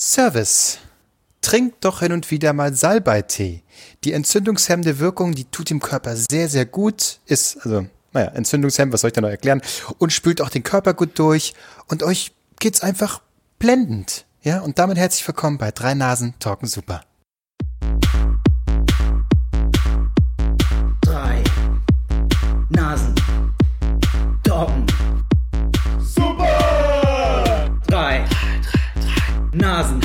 Service. Trinkt doch hin und wieder mal Salbeitee. Die entzündungshemmende Wirkung, die tut dem Körper sehr, sehr gut, ist, also, naja, entzündungshemmend, was soll ich da noch erklären, und spült auch den Körper gut durch und euch geht's einfach blendend. Ja, und damit herzlich willkommen bei Drei Nasen Talken Super. Nasen.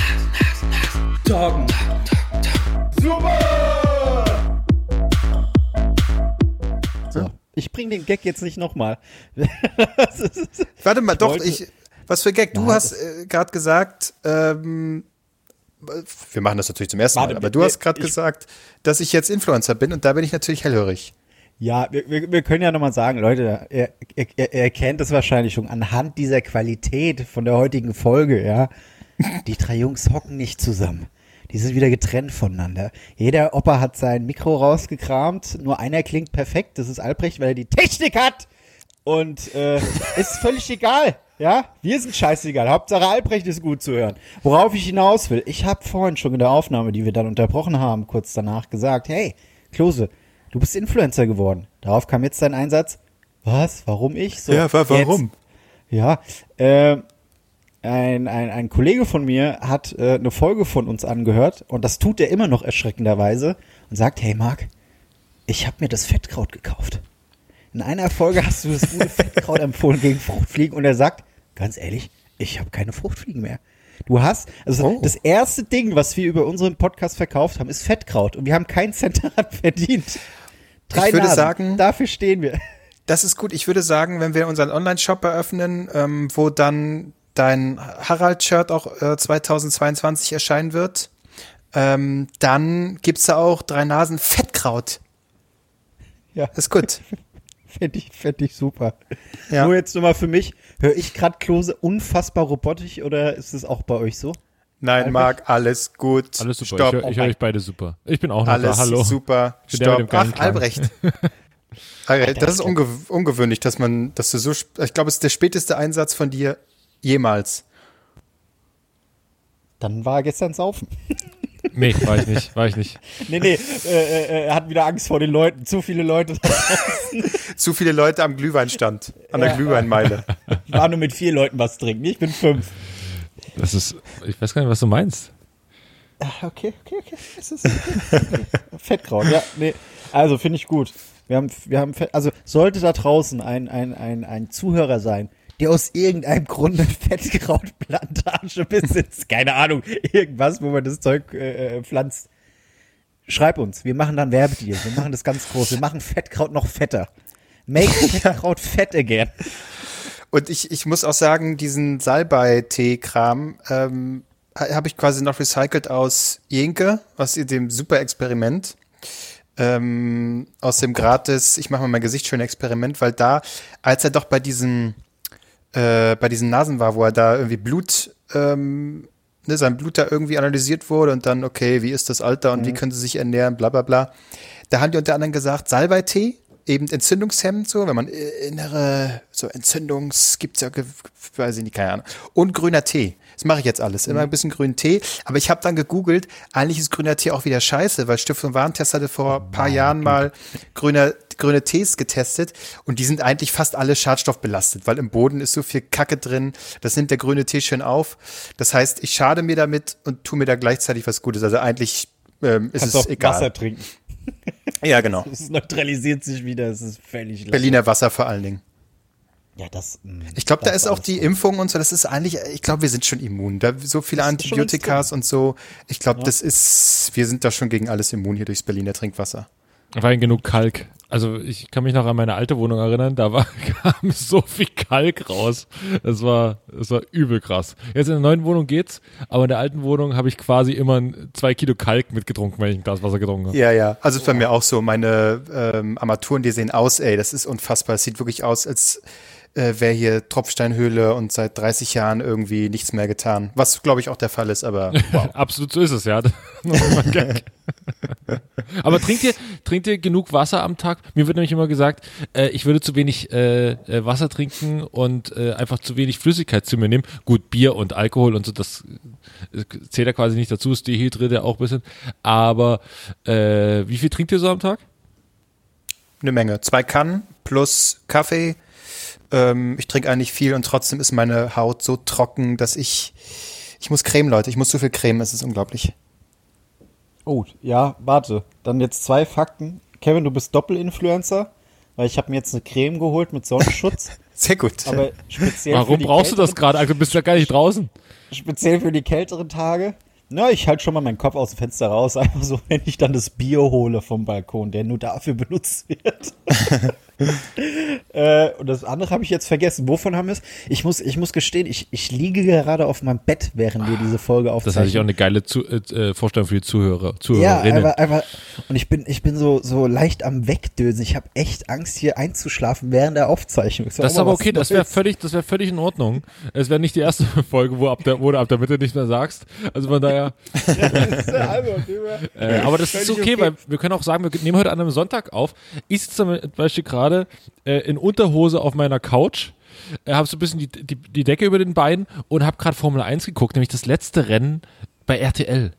Talken. So. Ich bring den Gag jetzt nicht nochmal. Warte mal, doch, ich, was für Gag, du Nein, hast äh, gerade gesagt, ähm, wir machen das natürlich zum ersten Warte, Mal, aber du hast gerade gesagt, dass ich jetzt Influencer bin und da bin ich natürlich hellhörig. Ja, wir, wir, wir können ja nochmal sagen, Leute, ihr, ihr, ihr kennt es wahrscheinlich schon anhand dieser Qualität von der heutigen Folge, ja. Die drei Jungs hocken nicht zusammen. Die sind wieder getrennt voneinander. Jeder Opa hat sein Mikro rausgekramt, nur einer klingt perfekt, das ist Albrecht, weil er die Technik hat. Und äh, ist völlig egal, ja. Wir sind scheißegal. Hauptsache Albrecht ist gut zu hören. Worauf ich hinaus will, ich habe vorhin schon in der Aufnahme, die wir dann unterbrochen haben, kurz danach gesagt, hey, Klose, du bist Influencer geworden. Darauf kam jetzt dein Einsatz. Was? Warum ich? So, Ja, wa- warum? Jetzt, ja, äh, ein, ein, ein Kollege von mir hat äh, eine Folge von uns angehört und das tut er immer noch erschreckenderweise und sagt, hey Marc, ich habe mir das Fettkraut gekauft. In einer Folge hast du das gute Fettkraut empfohlen gegen Fruchtfliegen und er sagt, ganz ehrlich, ich habe keine Fruchtfliegen mehr. Du hast, also Oh. das erste Ding, was wir über unseren Podcast verkauft haben, ist Fettkraut und wir haben keinen Cent daran verdient. Drei Ich würde Nasen, sagen- dafür stehen wir. Das ist gut. Ich würde sagen, wenn wir unseren Online-Shop eröffnen, ähm, wo dann dein Harald-Shirt auch äh, 2022 erscheinen wird, ähm, dann gibt's da auch drei Nasen Fettkraut. Ja, Ist gut. fände ich, fänd ich super. Ja. Nur jetzt nur mal für mich, höre ich gerade Klose unfassbar robotisch oder ist es auch bei euch so? Nein, Marc, alles gut. Alles super. Stopp. Ich höre ich hör euch beide super. Ich bin auch noch Alles da. Hallo. super. Stopp. Ach. Albrecht. Alter, das ist unge ungewöhnlich, dass man, dass du so, ich glaube, es ist der späteste Einsatz von dir jemals. Dann war er gestern saufen. Nee, war ich nicht. War ich nicht. Nee, nee, äh, äh, er hat wieder Angst vor den Leuten. Zu viele Leute. Zu viele Leute am Glühweinstand, an der Ja. Glühweinmeile. Ich war nur mit vier Leuten was trinken. Ich bin fünf. Das ist, ich weiß gar nicht, was du meinst. Ah, Okay, okay, okay. Es ist okay. Fettkraut, ja, nee. Also finde ich gut. Wir haben, wir haben, also sollte da draußen ein, ein, ein, ein Zuhörer sein, der aus irgendeinem Grund eine Fettkrautplantage besitzt, keine Ahnung, irgendwas, wo man das Zeug äh, äh, pflanzt. Schreib uns, wir machen dann Werbedeal, wir machen das ganz groß, wir machen Fettkraut noch fetter. Make Fettkraut fett again. Und ich, ich muss auch sagen, diesen Salbei-Tee-Kram ähm, ha- habe ich quasi noch recycelt aus Jenke, aus dem Super-Experiment. Ähm, aus dem gratis, ich mache mal mein Gesicht schön Experiment, weil da, als er doch bei diesen, äh, bei diesen Nasen war, wo er da irgendwie Blut, ähm, ne, sein Blut da irgendwie analysiert wurde und dann, okay, wie ist das Alter und wie können sie sich ernähren, bla bla bla. Da haben die unter anderem gesagt, Salbeitee, eben entzündungshemmend so, wenn man äh, innere, so Entzündungs, gibt's ja, weiß ich nicht, keine Ahnung. Und grüner Tee. Das mache ich jetzt alles. Immer ein bisschen grünen Tee. Aber ich habe dann gegoogelt, eigentlich ist grüner Tee auch wieder scheiße, weil Stiftung Warentest hatte vor ein paar Jahren mal grüne, grüne Tees getestet und die sind eigentlich fast alle schadstoffbelastet, weil im Boden ist so viel Kacke drin. Das nimmt der grüne Tee schön auf. Das heißt, ich schade mir damit und tue mir da gleichzeitig was Gutes. Also eigentlich ähm, ist Kannst es auch egal. Wasser trinken. Ja, genau. Es neutralisiert sich wieder, es ist völlig. Berliner Wasser vor allen Dingen. Ja, das. mh, Ich glaube, da ist auch die gut. Impfung und so, das ist eigentlich, ich glaube, wir sind schon immun. Da so viele Das Antibiotikas und so. Ich glaube, das ist, wir sind da schon gegen alles immun hier durchs Berliner Trinkwasser. Rein genug Kalk. Also ich kann mich noch an meine alte Wohnung erinnern, da war, kam so viel Kalk raus. Das war, das war übel krass. Jetzt in der neuen Wohnung geht's, aber in der alten Wohnung habe ich quasi immer ein- zwei Kilo Kalk mitgetrunken, wenn ich ein Glas Wasser getrunken habe. Ja, ja. Also ist bei mir auch so. Meine ähm, Armaturen, die sehen aus, ey, das ist unfassbar. Es sieht wirklich aus, als äh, wäre hier Tropfsteinhöhle und seit 30 Jahren irgendwie nichts mehr getan. Was, glaube ich, auch der Fall ist, aber wow. Absolut so ist es, ja. Aber trinkt ihr, trinkt ihr genug Wasser am Tag? Mir wird nämlich immer gesagt, äh, ich würde zu wenig äh, äh, Wasser trinken und äh, einfach zu wenig Flüssigkeit zu mir nehmen. Gut, Bier und Alkohol und so, das Es zählt ja quasi nicht dazu, es dehydriert ja auch ein bisschen. Aber äh, wie viel trinkt ihr so am Tag? Eine Menge. Zwei Kannen plus Kaffee. Ähm, ich trinke eigentlich viel und trotzdem ist meine Haut so trocken, dass ich. Ich muss Creme, Leute. Ich muss so viel Creme, es ist unglaublich. Oh, ja, warte. Dann jetzt zwei Fakten. Kevin, du bist Doppelinfluencer, weil ich habe mir jetzt eine Creme geholt mit Sonnenschutz. Sehr gut. aber speziell für Warum die brauchst du das gerade? Also, Du bist ja gar nicht draußen. Speziell für die kälteren Tage. Na, ich halte schon mal meinen Kopf aus dem Fenster raus, einfach so, wenn ich dann das Bier hole vom Balkon, der nur dafür benutzt wird. äh, und das andere habe ich jetzt vergessen. Wovon haben wir es? Ich muss, ich muss gestehen, ich, ich liege gerade auf meinem Bett, während wir diese Folge Das aufzeichnen. hatte ich auch eine geile Zu äh, Vorstellung für die Zuhörer, Ja, Zuhörerinnen. aber, aber und ich bin, ich bin so, so leicht am Wegdösen. Ich habe echt Angst, hier einzuschlafen während der Aufzeichnung. Das ist aber okay, das wäre völlig, das wäre völlig in Ordnung. Es wäre nicht die erste Folge, wo, ab der, wo du ab der Mitte nicht mehr sagst. Also von daher, äh, aber das ist okay, okay. weil wir können auch sagen, wir nehmen heute an einem Sonntag auf. Ich sitze zum Beispiel gerade äh, in Unterhose auf meiner Couch, äh, habe so ein bisschen die, die, die Decke über den Beinen und habe gerade Formel 1 geguckt, nämlich das letzte Rennen bei RTL.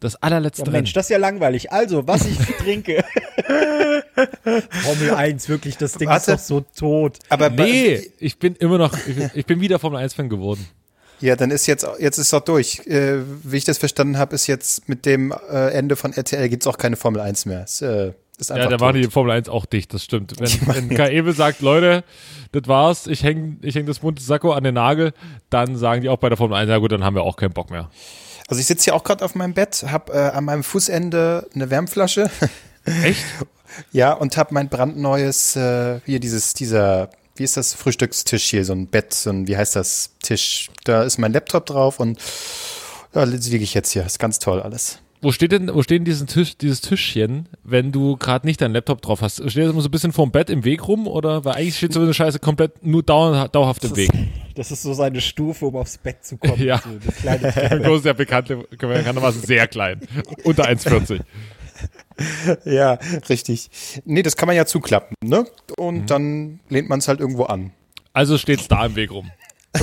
Das allerletzte Ja, Rennen. Mensch, das ist ja langweilig. Also, was ich trinke. Formel 1, wirklich, das Ding Warte. ist doch so tot. Aber bei- Nee, ich bin immer noch, ich bin, ich bin wieder Formel 1-Fan geworden. Ja, dann ist jetzt, jetzt ist doch durch. Äh, wie ich das verstanden habe, ist jetzt mit dem äh, Ende von RTL gibt's auch keine Formel 1 mehr. Es, äh, ist Ja, da war tot. die Formel 1 auch dicht, das stimmt. Wenn, wenn Kaebe sagt, Leute, das war's, ich häng, ich häng das bunte Sakko an den Nagel, dann sagen die auch bei der Formel 1, ja gut, dann haben wir auch keinen Bock mehr. Also ich sitze hier auch gerade auf meinem Bett, habe äh, an meinem Fußende eine Wärmflasche. Echt? Ja, und habe mein brandneues, äh, hier dieses, dieser, wie ist das, Frühstückstisch hier, so ein Bett, so ein, wie heißt das, Tisch. Da ist mein Laptop drauf und da liege ich jetzt hier. Ist ganz toll alles. Wo steht denn, wo steht denn diesen Tisch, dieses Tischchen, wenn du gerade nicht deinen Laptop drauf hast? Steht das immer so ein bisschen vorm Bett im Weg rum oder? Weil eigentlich steht so eine Scheiße komplett nur dauer, dauerhaft im Weg. Das ist so seine Stufe, um aufs Bett zu kommen. Ja. So eine kleine Treppe. Groß, der bekannte, bekanntermaßen sehr klein. Unter 1,40. Ja, richtig. Nee, das kann man ja zuklappen, ne? Und dann lehnt man es halt irgendwo an. Also steht's da im Weg rum.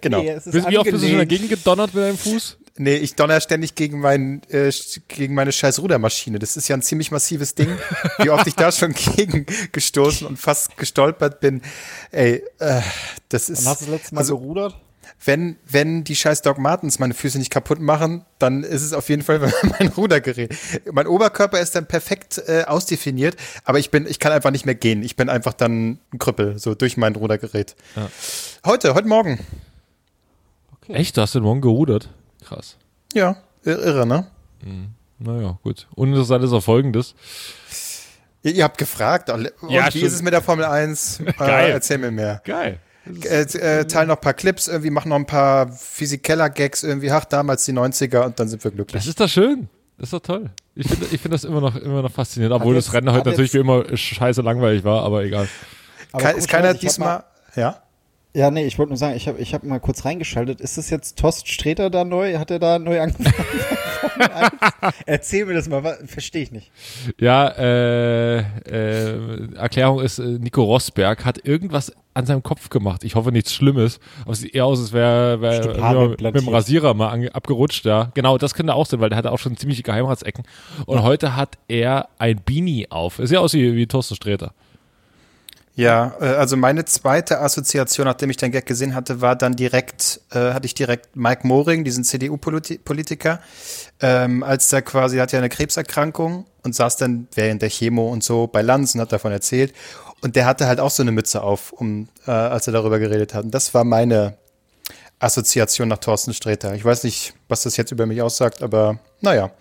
Genau. Nee, es ist Wie oft bist du schon dagegen gedonnert mit deinem Fuß? Nee, ich donner ständig gegen, mein, äh, gegen meine scheiß Rudermaschine. Das ist ja ein ziemlich massives Ding. Wie oft ich da schon gegen gestoßen und fast gestolpert bin. Ey, äh, das ist. Und hast du das letzte Mal also, gerudert? wenn, wenn die scheiß Doc Martens meine Füße nicht kaputt machen, dann ist es auf jeden Fall mein Rudergerät. Mein Oberkörper ist dann perfekt äh, ausdefiniert, aber ich bin, ich kann einfach nicht mehr gehen. Ich bin einfach dann ein Krüppel, so durch mein Rudergerät. Heute, heute Morgen. Echt? Du hast den morgen gerudert? Krass. Ja, ir- irre, ne? Naja, gut. Uninteressant ist auch folgendes. Ihr, ihr habt gefragt, und Ja, wie stimmt. ist es mit der Formel 1? Geil. Äh, erzähl mir mehr. Geil. Äh, äh, teilen noch ein paar Clips, irgendwie machen noch ein paar Physikeller-Gags, irgendwie, ach, damals die 90er und dann sind wir glücklich. Das ist doch schön. Das ist doch toll. Ich finde ich find das immer noch, immer noch faszinierend, obwohl jetzt- das Rennen heute natürlich jetzt- wie immer scheiße langweilig war, aber egal. Aber Ke- ist keiner diesmal, ja? Ja, nee, ich wollte nur sagen, ich habe ich hab mal kurz reingeschaltet. Ist das jetzt Tost Streter da neu? Hat er da neu angefangen? Erzähl mir das mal, verstehe ich nicht. Ja, äh, äh, Erklärung ist, äh, Nico Rosberg hat irgendwas an seinem Kopf gemacht. Ich hoffe nichts Schlimmes. Aber es sieht eher aus, als wäre wär, mit, mit dem. Rasierer mal ange, abgerutscht, ja. Genau, das könnte auch sein, weil der hatte auch schon ziemliche Geheimratsecken. Und heute hat er ein Beanie auf. Sieht aus wie, wie Thorsten Sträter. Ja, äh, also meine zweite Assoziation, nachdem ich den Gag gesehen hatte, war dann direkt, äh, hatte ich direkt Mike Moring, diesen CDU-Politiker, ähm, als der quasi, hat ja eine Krebserkrankung und saß dann während der Chemo und so bei Lanz und hat davon erzählt. Und der hatte halt auch so eine Mütze auf, um, äh, als er darüber geredet hat. Und das war meine Assoziation nach Thorsten Sträter. Ich weiß nicht, was das jetzt über mich aussagt, aber naja.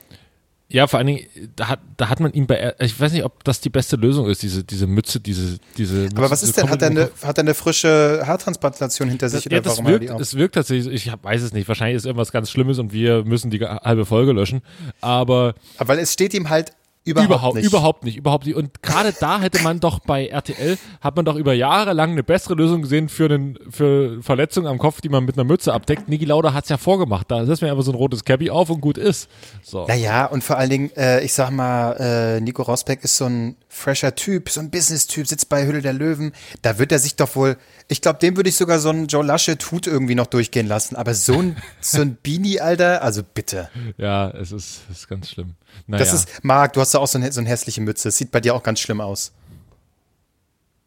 Ja, vor allen Dingen, da hat, da hat man ihn bei, ich weiß nicht, ob das die beste Lösung ist, diese, diese Mütze, diese, diese Mütze. Aber was ist denn, hat er eine, hat er eine frische Haartransplantation hinter sich Das, ja, das er wirkt, es wirkt tatsächlich, ich weiß es nicht, wahrscheinlich ist irgendwas ganz Schlimmes und wir müssen die halbe Folge löschen, aber Aber weil es steht ihm halt Überhaupt, Überhaupt, nicht. überhaupt nicht, überhaupt nicht. Und gerade da hätte man doch bei RTL, hat man doch über Jahre lang eine bessere Lösung gesehen für, einen, für Verletzungen am Kopf, die man mit einer Mütze abdeckt. Niki Lauda hat's ja vorgemacht. Da setzt man einfach so ein rotes Cappy auf und gut ist. So. Naja, und vor allen Dingen, äh, ich sag mal, äh, Nico Rosberg ist so ein fresher Typ, so ein Business-Typ, sitzt bei Hülle der Löwen. Da wird er sich doch wohl, ich glaube, dem würde ich sogar so einen Joe Laschet Hut irgendwie noch durchgehen lassen. Aber so ein, so ein Beanie, Alter, also bitte. Ja, es ist, es ist ganz schlimm. Naja. Das ist, Marc, du hast da auch so eine, so eine hässliche Mütze. Das sieht bei dir auch ganz schlimm aus.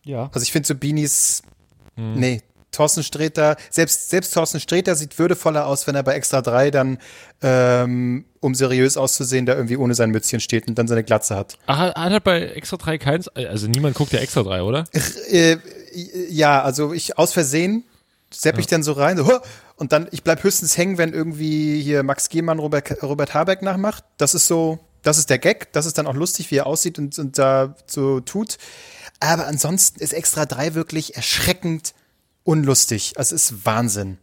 Ja. Also ich finde so Beanies, nee, Thorsten Sträter, selbst, selbst Thorsten Sträter sieht würdevoller aus, wenn er bei Extra 3 dann, ähm, um seriös auszusehen, da irgendwie ohne sein Mützchen steht und dann seine Glatze hat. Ach, hat hat er bei Extra 3 keins, also niemand guckt ja Extra 3, oder? Äh, ja, also ich aus Versehen sepp ich dann so rein, so, "Huh!" Und dann, ich bleib höchstens hängen, wenn irgendwie hier Max Gehmann Robert, Robert Habeck nachmacht. Das ist so, das ist der Gag, das ist dann auch lustig, wie er aussieht und, und da so tut. Aber ansonsten ist Extra 3 wirklich erschreckend unlustig. Also Es ist Wahnsinn.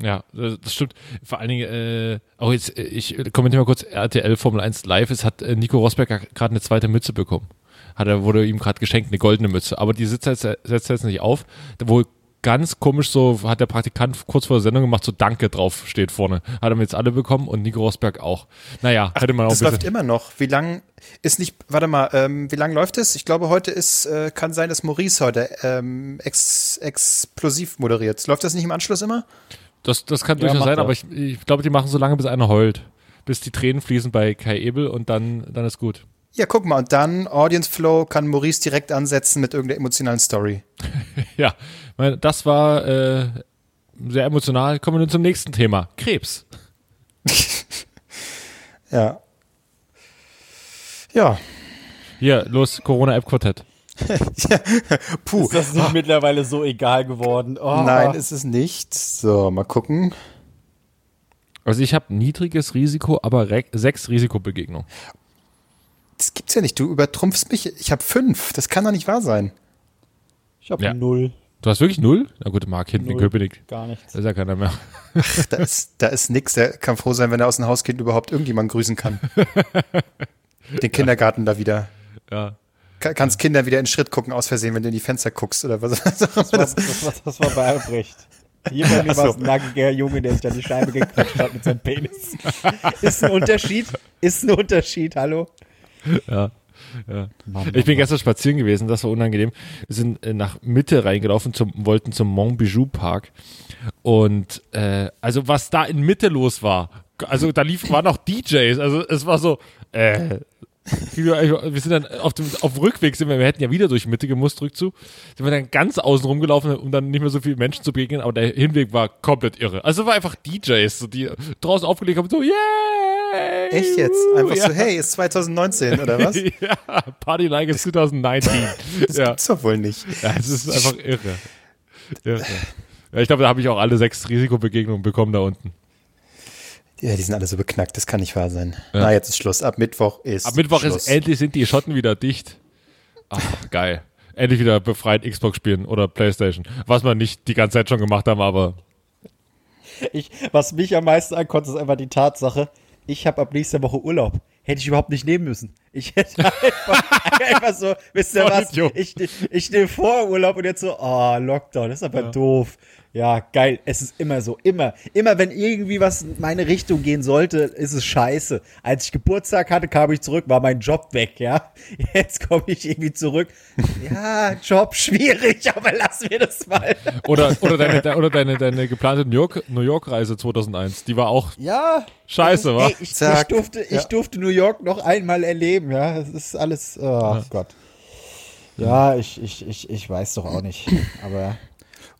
Ja, das stimmt. Vor allen Dingen, äh, auch jetzt, äh, ich kommentiere mal kurz, RTL Formel 1 Live ist, hat äh, Nico Rosberg gerade eine zweite Mütze bekommen. Hat er, wurde ihm gerade geschenkt, eine goldene Mütze. Aber die sitzt jetzt, setzt er jetzt nicht auf. Wo ganz komisch so, hat der Praktikant kurz vor der Sendung gemacht, so Danke drauf steht vorne. Hat er jetzt alle bekommen und Nico Rosberg auch. Naja, hätte man auch Das läuft immer noch. Wie lang ist nicht, warte mal, ähm, wie lang läuft es? Ich glaube, heute ist, äh, kann sein, dass Maurice heute ähm, ex, explosiv moderiert. Läuft das nicht im Anschluss immer? Das, das kann Ja, durchaus sein, er. aber ich, ich glaube, die machen so lange, bis einer heult. Bis die Tränen fließen bei Kai Ebel und dann, dann ist gut. Ja, guck mal, und dann Audience Flow kann Maurice direkt ansetzen mit irgendeiner emotionalen Story. Ja, meine, das war äh, sehr emotional. Kommen wir nun zum nächsten Thema. Krebs. Ja. Ja. Hier, los, Corona-App-Quartett. Puh. Ist das nicht mittlerweile so egal geworden? Oh. Nein, ist es nicht. So, mal gucken. Also ich habe niedriges Risiko, aber sechs Risikobegegnungen. Das gibt's ja nicht. Du übertrumpfst mich. Ich habe fünf. Das kann doch nicht wahr sein. Ich habe Ja. null. Du hast wirklich null? Na gut, Marc, hinten in Null. Köpenick. Gar nichts. Da ist ja keiner mehr. Da ist, da ist nix. Der kann froh sein, wenn er aus dem Haus geht und überhaupt irgendjemand grüßen kann. Den Kindergarten da wieder. Ja. Ka- Kannst Kinder wieder in Schritt gucken aus Versehen, wenn du in die Fenster guckst oder was. Das war, das, war, das war bei Albrecht. Hier bei mir Ach so. war es ein nackiger Junge, der sich an die Scheibe gequetscht hat mit seinem Penis. Ist ein Unterschied? Ist ein Unterschied, hallo? Ja. Ja. Mann, Ich bin gestern spazieren gewesen, das war unangenehm. Wir sind äh, nach Mitte reingelaufen, zum, wollten zum Montbijou Park. Und äh, also was da in Mitte los war, also da lief, waren auch DJs, also es war so, äh, wir sind dann auf dem, auf dem Rückweg sind wir, wir hätten ja wieder durch Mitte gemusst, zurück zu, sind wir dann ganz außen rumgelaufen, um dann nicht mehr so viele Menschen zu begegnen, aber der Hinweg war komplett irre. Also es war einfach DJs, so, die draußen aufgelegt haben, so, yay! Echt jetzt? Einfach ja. so, hey, ist 2019 oder was? ja, Party like it's 2019. Das ja. gibt's doch wohl nicht. ja, es ist einfach irre. irre. Ja, ich glaube, da habe ich auch alle sechs Risikobegegnungen bekommen da unten. Ja, die sind alle so beknackt, das kann nicht wahr sein. Ja. Na, jetzt ist Schluss. Ab Mittwoch ist Am Mittwoch Schluss. ist endlich sind die Schotten wieder dicht. Ach, geil. Endlich wieder befreit Xbox spielen oder Playstation. Was wir nicht die ganze Zeit schon gemacht haben, aber Ich, was mich am meisten ankotzt, ist einfach die Tatsache, ich habe ab nächster Woche Urlaub. Hätte ich überhaupt nicht nehmen müssen. Ich hätte einfach, einfach so, wisst ihr was? Ich, ich nehme vor Urlaub und jetzt so, oh, Lockdown, das ist aber doof. Ja, geil. Es ist immer so, immer. Immer wenn irgendwie was in meine Richtung gehen sollte, ist es scheiße. Als ich Geburtstag hatte, kam ich zurück, war mein Job weg, ja. Jetzt komme ich irgendwie zurück. Ja, Job schwierig, aber lass mir das mal. oder oder deine de- oder deine deine geplante New York New York Reise 2001, die war auch Ja. Scheiße, wa? Ey, ich, ich, durfte, ich Ja. durfte New York noch einmal erleben, ja. Es ist alles, oh Gott. Ja, ich, ich, ich, ich weiß doch auch nicht. Aber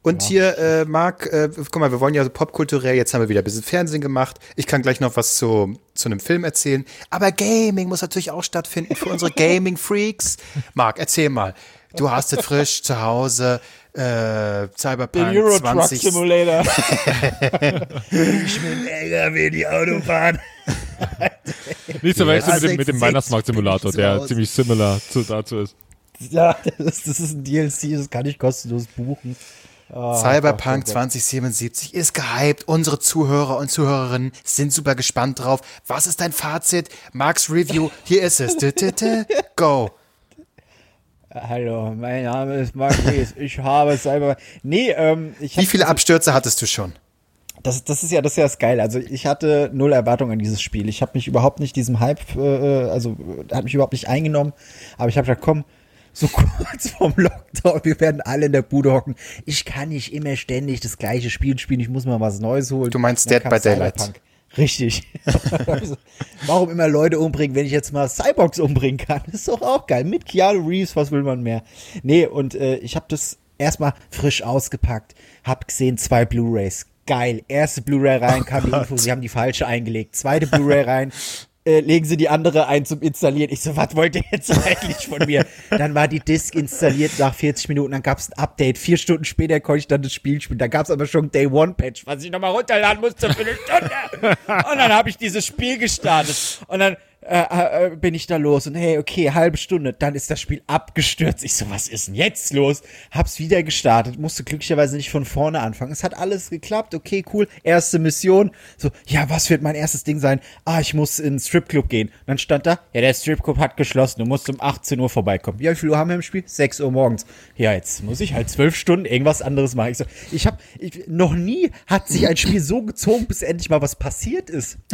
Und hier, äh, Marc, äh, guck mal, wir wollen ja so popkulturell, jetzt haben wir wieder ein bisschen Fernsehen gemacht. Ich kann gleich noch was zu, zu einem Film erzählen. Aber Gaming muss natürlich auch stattfinden für unsere Gaming-Freaks. Marc, erzähl mal. Du hast es frisch zu Hause, äh, Cyberpunk 20. Simulator. ich bin LKW die Autobahn. nicht zu verwechseln mit dem, mit dem 66 Weihnachtsmarkt-Simulator, der raus. ziemlich similar zu, dazu ist. Ja, das, das ist ein DLC, das kann ich kostenlos buchen. Cyberpunk Gott, oh 2077 ist gehypt. Unsere Zuhörer und Zuhörerinnen sind super gespannt drauf. Was ist dein Fazit? Marks Review, hier ist es. Go. Hallo, mein Name ist Mark Rees. Ich habe Cyber. Nee, ähm, ich Wie viele Abstürze hattest du schon? Das, das ist ja das ist ja das Geile. Also ich hatte null Erwartung an dieses Spiel. Ich habe mich überhaupt nicht diesem Hype, äh, also äh, hat mich überhaupt nicht eingenommen. Aber ich habe gesagt, komm, so kurz vorm Lockdown, wir werden alle in der Bude hocken. Ich kann nicht immer ständig das gleiche Spiel spielen. Ich muss mal was Neues holen. Du meinst Dead by Daylight. Cyberpunk. Richtig. Also, Warum immer Leute umbringen, wenn ich jetzt mal Cyborgs umbringen kann? ist doch auch geil. Mit Keanu Reeves, was will man mehr? Nee, und äh, ich habe das erstmal frisch ausgepackt, hab gesehen zwei Blu-rays. Geil. Erste Blu-ray rein, kam die Info, sie haben die falsche eingelegt. Zweite Blu-ray rein, äh, legen sie die andere ein zum Installieren. Ich so, was wollt ihr jetzt eigentlich von mir? Dann war die Disc installiert nach 40 Minuten, dann gab's ein Update. Vier Stunden später konnte ich dann das Spiel spielen. Da gab's aber schon ein Day One Patch, was ich nochmal runterladen musste für eine Stunde. Und dann habe ich dieses Spiel gestartet. Und dann äh, äh, bin ich da los und hey, okay, halbe Stunde, dann ist das Spiel abgestürzt. Ich so, was ist denn jetzt los? Hab's wieder gestartet, musste glücklicherweise nicht von vorne anfangen. Es hat alles geklappt, okay, cool. Erste Mission, so, ja, was wird mein erstes Ding sein? Ah, ich muss in den Stripclub gehen. Dann stand da, ja, der Stripclub hat geschlossen, du musst um 18 Uhr vorbeikommen. Ja, wie viel Uhr haben wir im Spiel? 6 Uhr morgens. Ja, jetzt muss ich halt zwölf Stunden irgendwas anderes machen. Ich so, ich hab, ich, noch nie hat sich ein Spiel so gezogen, bis endlich mal was passiert ist.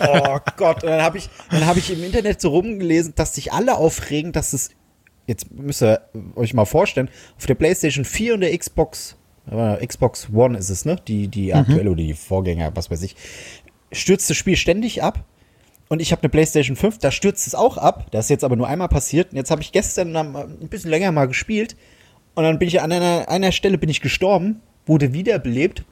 Oh Gott, und dann habe ich, dann habe ich im Internet so rumgelesen, dass sich alle aufregen, dass es jetzt müsst ihr euch mal vorstellen, auf der PlayStation 4 und der Xbox äh, Xbox One ist es, ne? Die die aktuelle oder die Vorgänger, was weiß ich, stürzt das Spiel ständig ab. Und ich habe eine PlayStation 5, da stürzt es auch ab. Das ist jetzt aber nur einmal passiert. Und jetzt habe ich gestern am- ein bisschen länger mal gespielt. Und dann bin ich an einer, einer Stelle bin ich gestorben, wurde wiederbelebt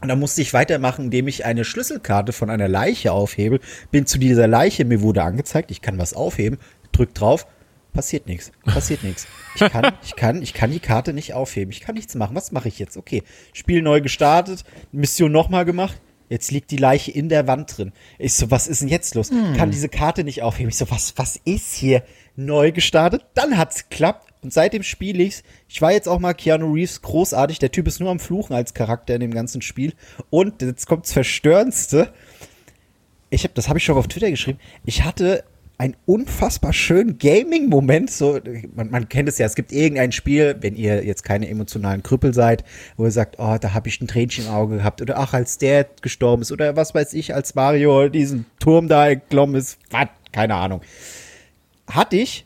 und dann musste ich weitermachen, indem ich eine Schlüsselkarte von einer Leiche aufhebe. Bin zu dieser Leiche, mir wurde angezeigt, ich kann was aufheben, drück drauf, passiert nichts, passiert nichts. Ich kann, ich kann, ich kann die Karte nicht aufheben, ich kann nichts machen. Was mache ich jetzt? Okay, Spiel neu gestartet, Mission nochmal gemacht. Jetzt liegt die Leiche in der Wand drin. Ich so, was ist denn jetzt los? Kann diese Karte nicht aufheben. Ich so, was, was ist hier? Neu gestartet, dann hat's geklappt. Und seitdem spiele ich's. Ich war jetzt auch mal Keanu Reeves großartig. Der Typ ist nur am Fluchen als Charakter in dem ganzen Spiel. Und jetzt kommt's Verstörendste. Ich habe, das habe ich schon auf Twitter geschrieben. Ich hatte einen unfassbar schönen Gaming-Moment. So, man, man kennt es ja. Es gibt irgendein Spiel, wenn ihr jetzt keine emotionalen Krüppel seid, wo ihr sagt, oh, da habe ich ein Tränchen im Auge gehabt oder ach, als der gestorben ist oder was weiß ich, als Mario diesen Turm da geklommen ist. Was? Keine Ahnung. Hatte ich.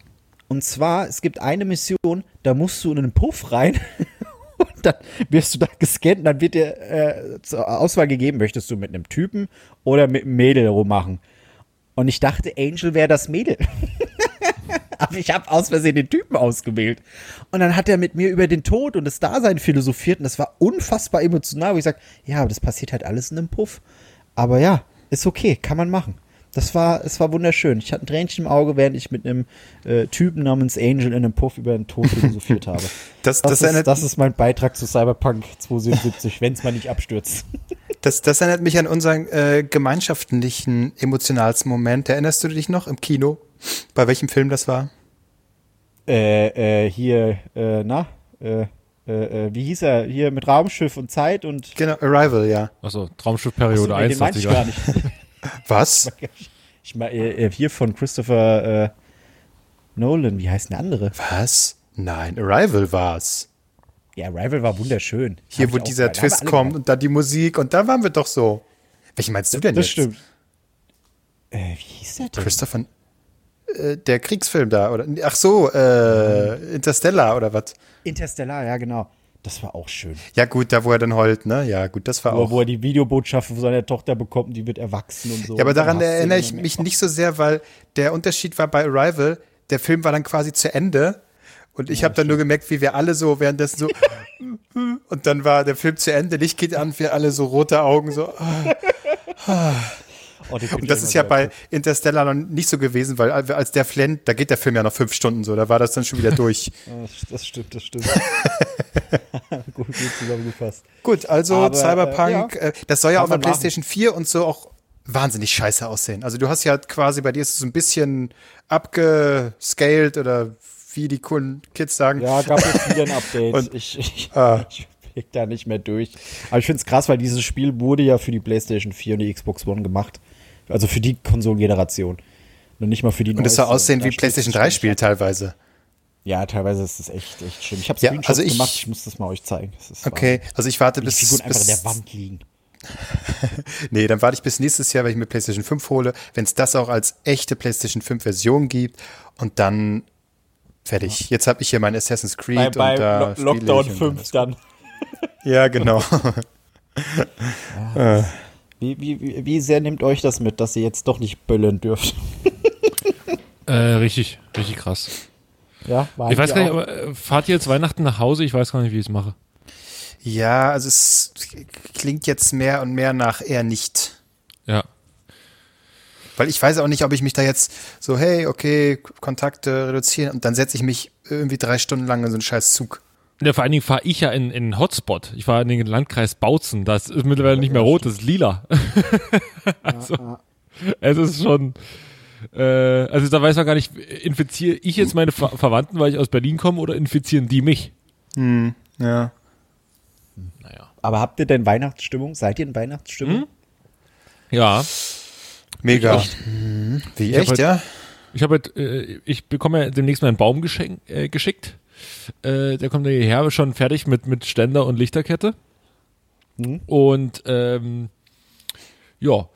Und zwar, es gibt eine Mission, da musst du in einen Puff rein und dann wirst du da gescannt und dann wird dir äh, zur Auswahl gegeben, möchtest du mit einem Typen oder mit einem Mädel rummachen. Und ich dachte, Angel wäre das Mädel. Aber ich habe aus Versehen den Typen ausgewählt. Und dann hat er mit mir über den Tod und das Dasein philosophiert und das war unfassbar emotional, wo ich sage, ja, aber das passiert halt alles in einem Puff. Aber ja, ist okay, kann man machen. Das war, es war wunderschön. Ich hatte ein Tränchen im Auge, während ich mit einem äh, Typen namens Angel in einem Puff über den Tod philosophiert habe. Das, Das, das, ist, erinnert, das ist mein Beitrag zu Cyberpunk 2077, wenn es mal nicht abstürzt. das, das erinnert mich an unseren äh, gemeinschaftlichen emotionalsten Moment. Erinnerst du dich noch im Kino? Bei welchem Film das war? äh, äh, hier, äh, na, äh, äh, äh, wie hieß er? Hier mit Raumschiff und Zeit und Genau, Arrival, ja. Achso, Traumschiffperiode nee, 1. den meinte ich gar ich nicht. Was? Ich meine, äh, hier von Christopher äh, Nolan, wie heißt der andere? Was? Nein, Arrival war's. Ja, Rival war wunderschön. Hier, Hab wo dieser wir Twist kommt geil. und dann die Musik und da waren wir doch so. Welchen meinst du denn Das jetzt? stimmt. Äh, wie hieß der denn? Christopher, äh, der Kriegsfilm da, oder? Ach so, äh, Interstellar oder was? Interstellar, ja, genau. Das war auch schön. Ja gut, da wo er dann heult, ne? Ja gut, das war Wo, auch. wo er die Videobotschaft von seiner Tochter bekommt, die wird erwachsen und so. Ja, aber daran erinnere ich mich nicht so sehr, weil der Unterschied war bei Arrival, der Film war dann quasi zu Ende und ich habe dann nur gemerkt, wie wir alle so währenddessen so und dann war der Film zu Ende, Licht geht an, wir alle so rote Augen so. Oh, Und das ist ja bei Interstellar noch nicht so gewesen, weil als der flennt, da geht der Film ja noch fünf Stunden so, da war das dann schon wieder durch. Ja, Das stimmt, das stimmt. gut, gut zusammengefasst. Gut, also Aber, Cyberpunk, äh, äh, das soll ja kann auf der man machen. PlayStation 4 und so auch wahnsinnig scheiße aussehen. Also du hast ja quasi, bei dir ist es so ein bisschen abgescaled oder wie die coolen Kids sagen. Ja, gab jetzt wieder ein Update. Und- ich, ich, Ah. ich blick da nicht mehr durch. Aber ich finde es krass, weil dieses Spiel wurde ja für die PlayStation 4 und die Xbox One gemacht. Also für die Konsolengeneration. Und nicht mal für die Und es soll aussehen Da wie PlayStation es 3 schon. Spiel teilweise. Ja, teilweise ist es echt, echt schlimm. Ich habe Ja, Screenshots also ich- gemacht, ich muss das mal euch zeigen. Okay, also ich warte Wahnsinn. Die bis, Figuren einfach bis an der Wand liegen. Nee, dann warte ich bis nächstes Jahr, wenn ich mir PlayStation 5 hole, wenn es das auch als echte PlayStation 5 Version gibt und dann fertig. Jetzt habe ich hier mein Assassin's Creed und da spiele ich und dann ist- dann. Ja, genau. Wie, wie, wie- wie sehr nimmt euch das mit, dass ihr jetzt doch nicht böllen dürft? Äh, richtig, richtig krass. Ja, war Ich weiß gar nicht, aber äh, fahrt ihr jetzt Weihnachten nach Hause? Ich weiß gar nicht, wie ich es mache. ja, also es klingt jetzt mehr und mehr nach eher nicht. Ja. Weil ich weiß auch nicht, ob ich mich da jetzt so, hey, okay, Kontakte reduzieren und dann setze ich mich irgendwie drei Stunden lang in so einen scheiß Zug. Ja, vor allen Dingen fahre ich ja in, in einen Hotspot. Ich fahre in den Landkreis Bautzen. Das ist mittlerweile nicht mehr rot, das ist lila. also, es ist schon. Äh, also da weiß man gar nicht, infiziere ich jetzt meine Ver Verwandten, weil ich aus Berlin komme, oder infizieren die mich? Ja. Naja. Aber habt ihr denn Weihnachtsstimmung? Seid ihr in Weihnachtsstimmung? Ja. Mega. Ich Mhm. Wie, echt, halt- ja? Ich habe halt, äh, ich bekomme ja demnächst meinen Baum geschenk, äh, geschickt. Äh, der kommt ja hierher schon fertig mit, mit Ständer und Lichterkette. Mhm. Und ähm, ja,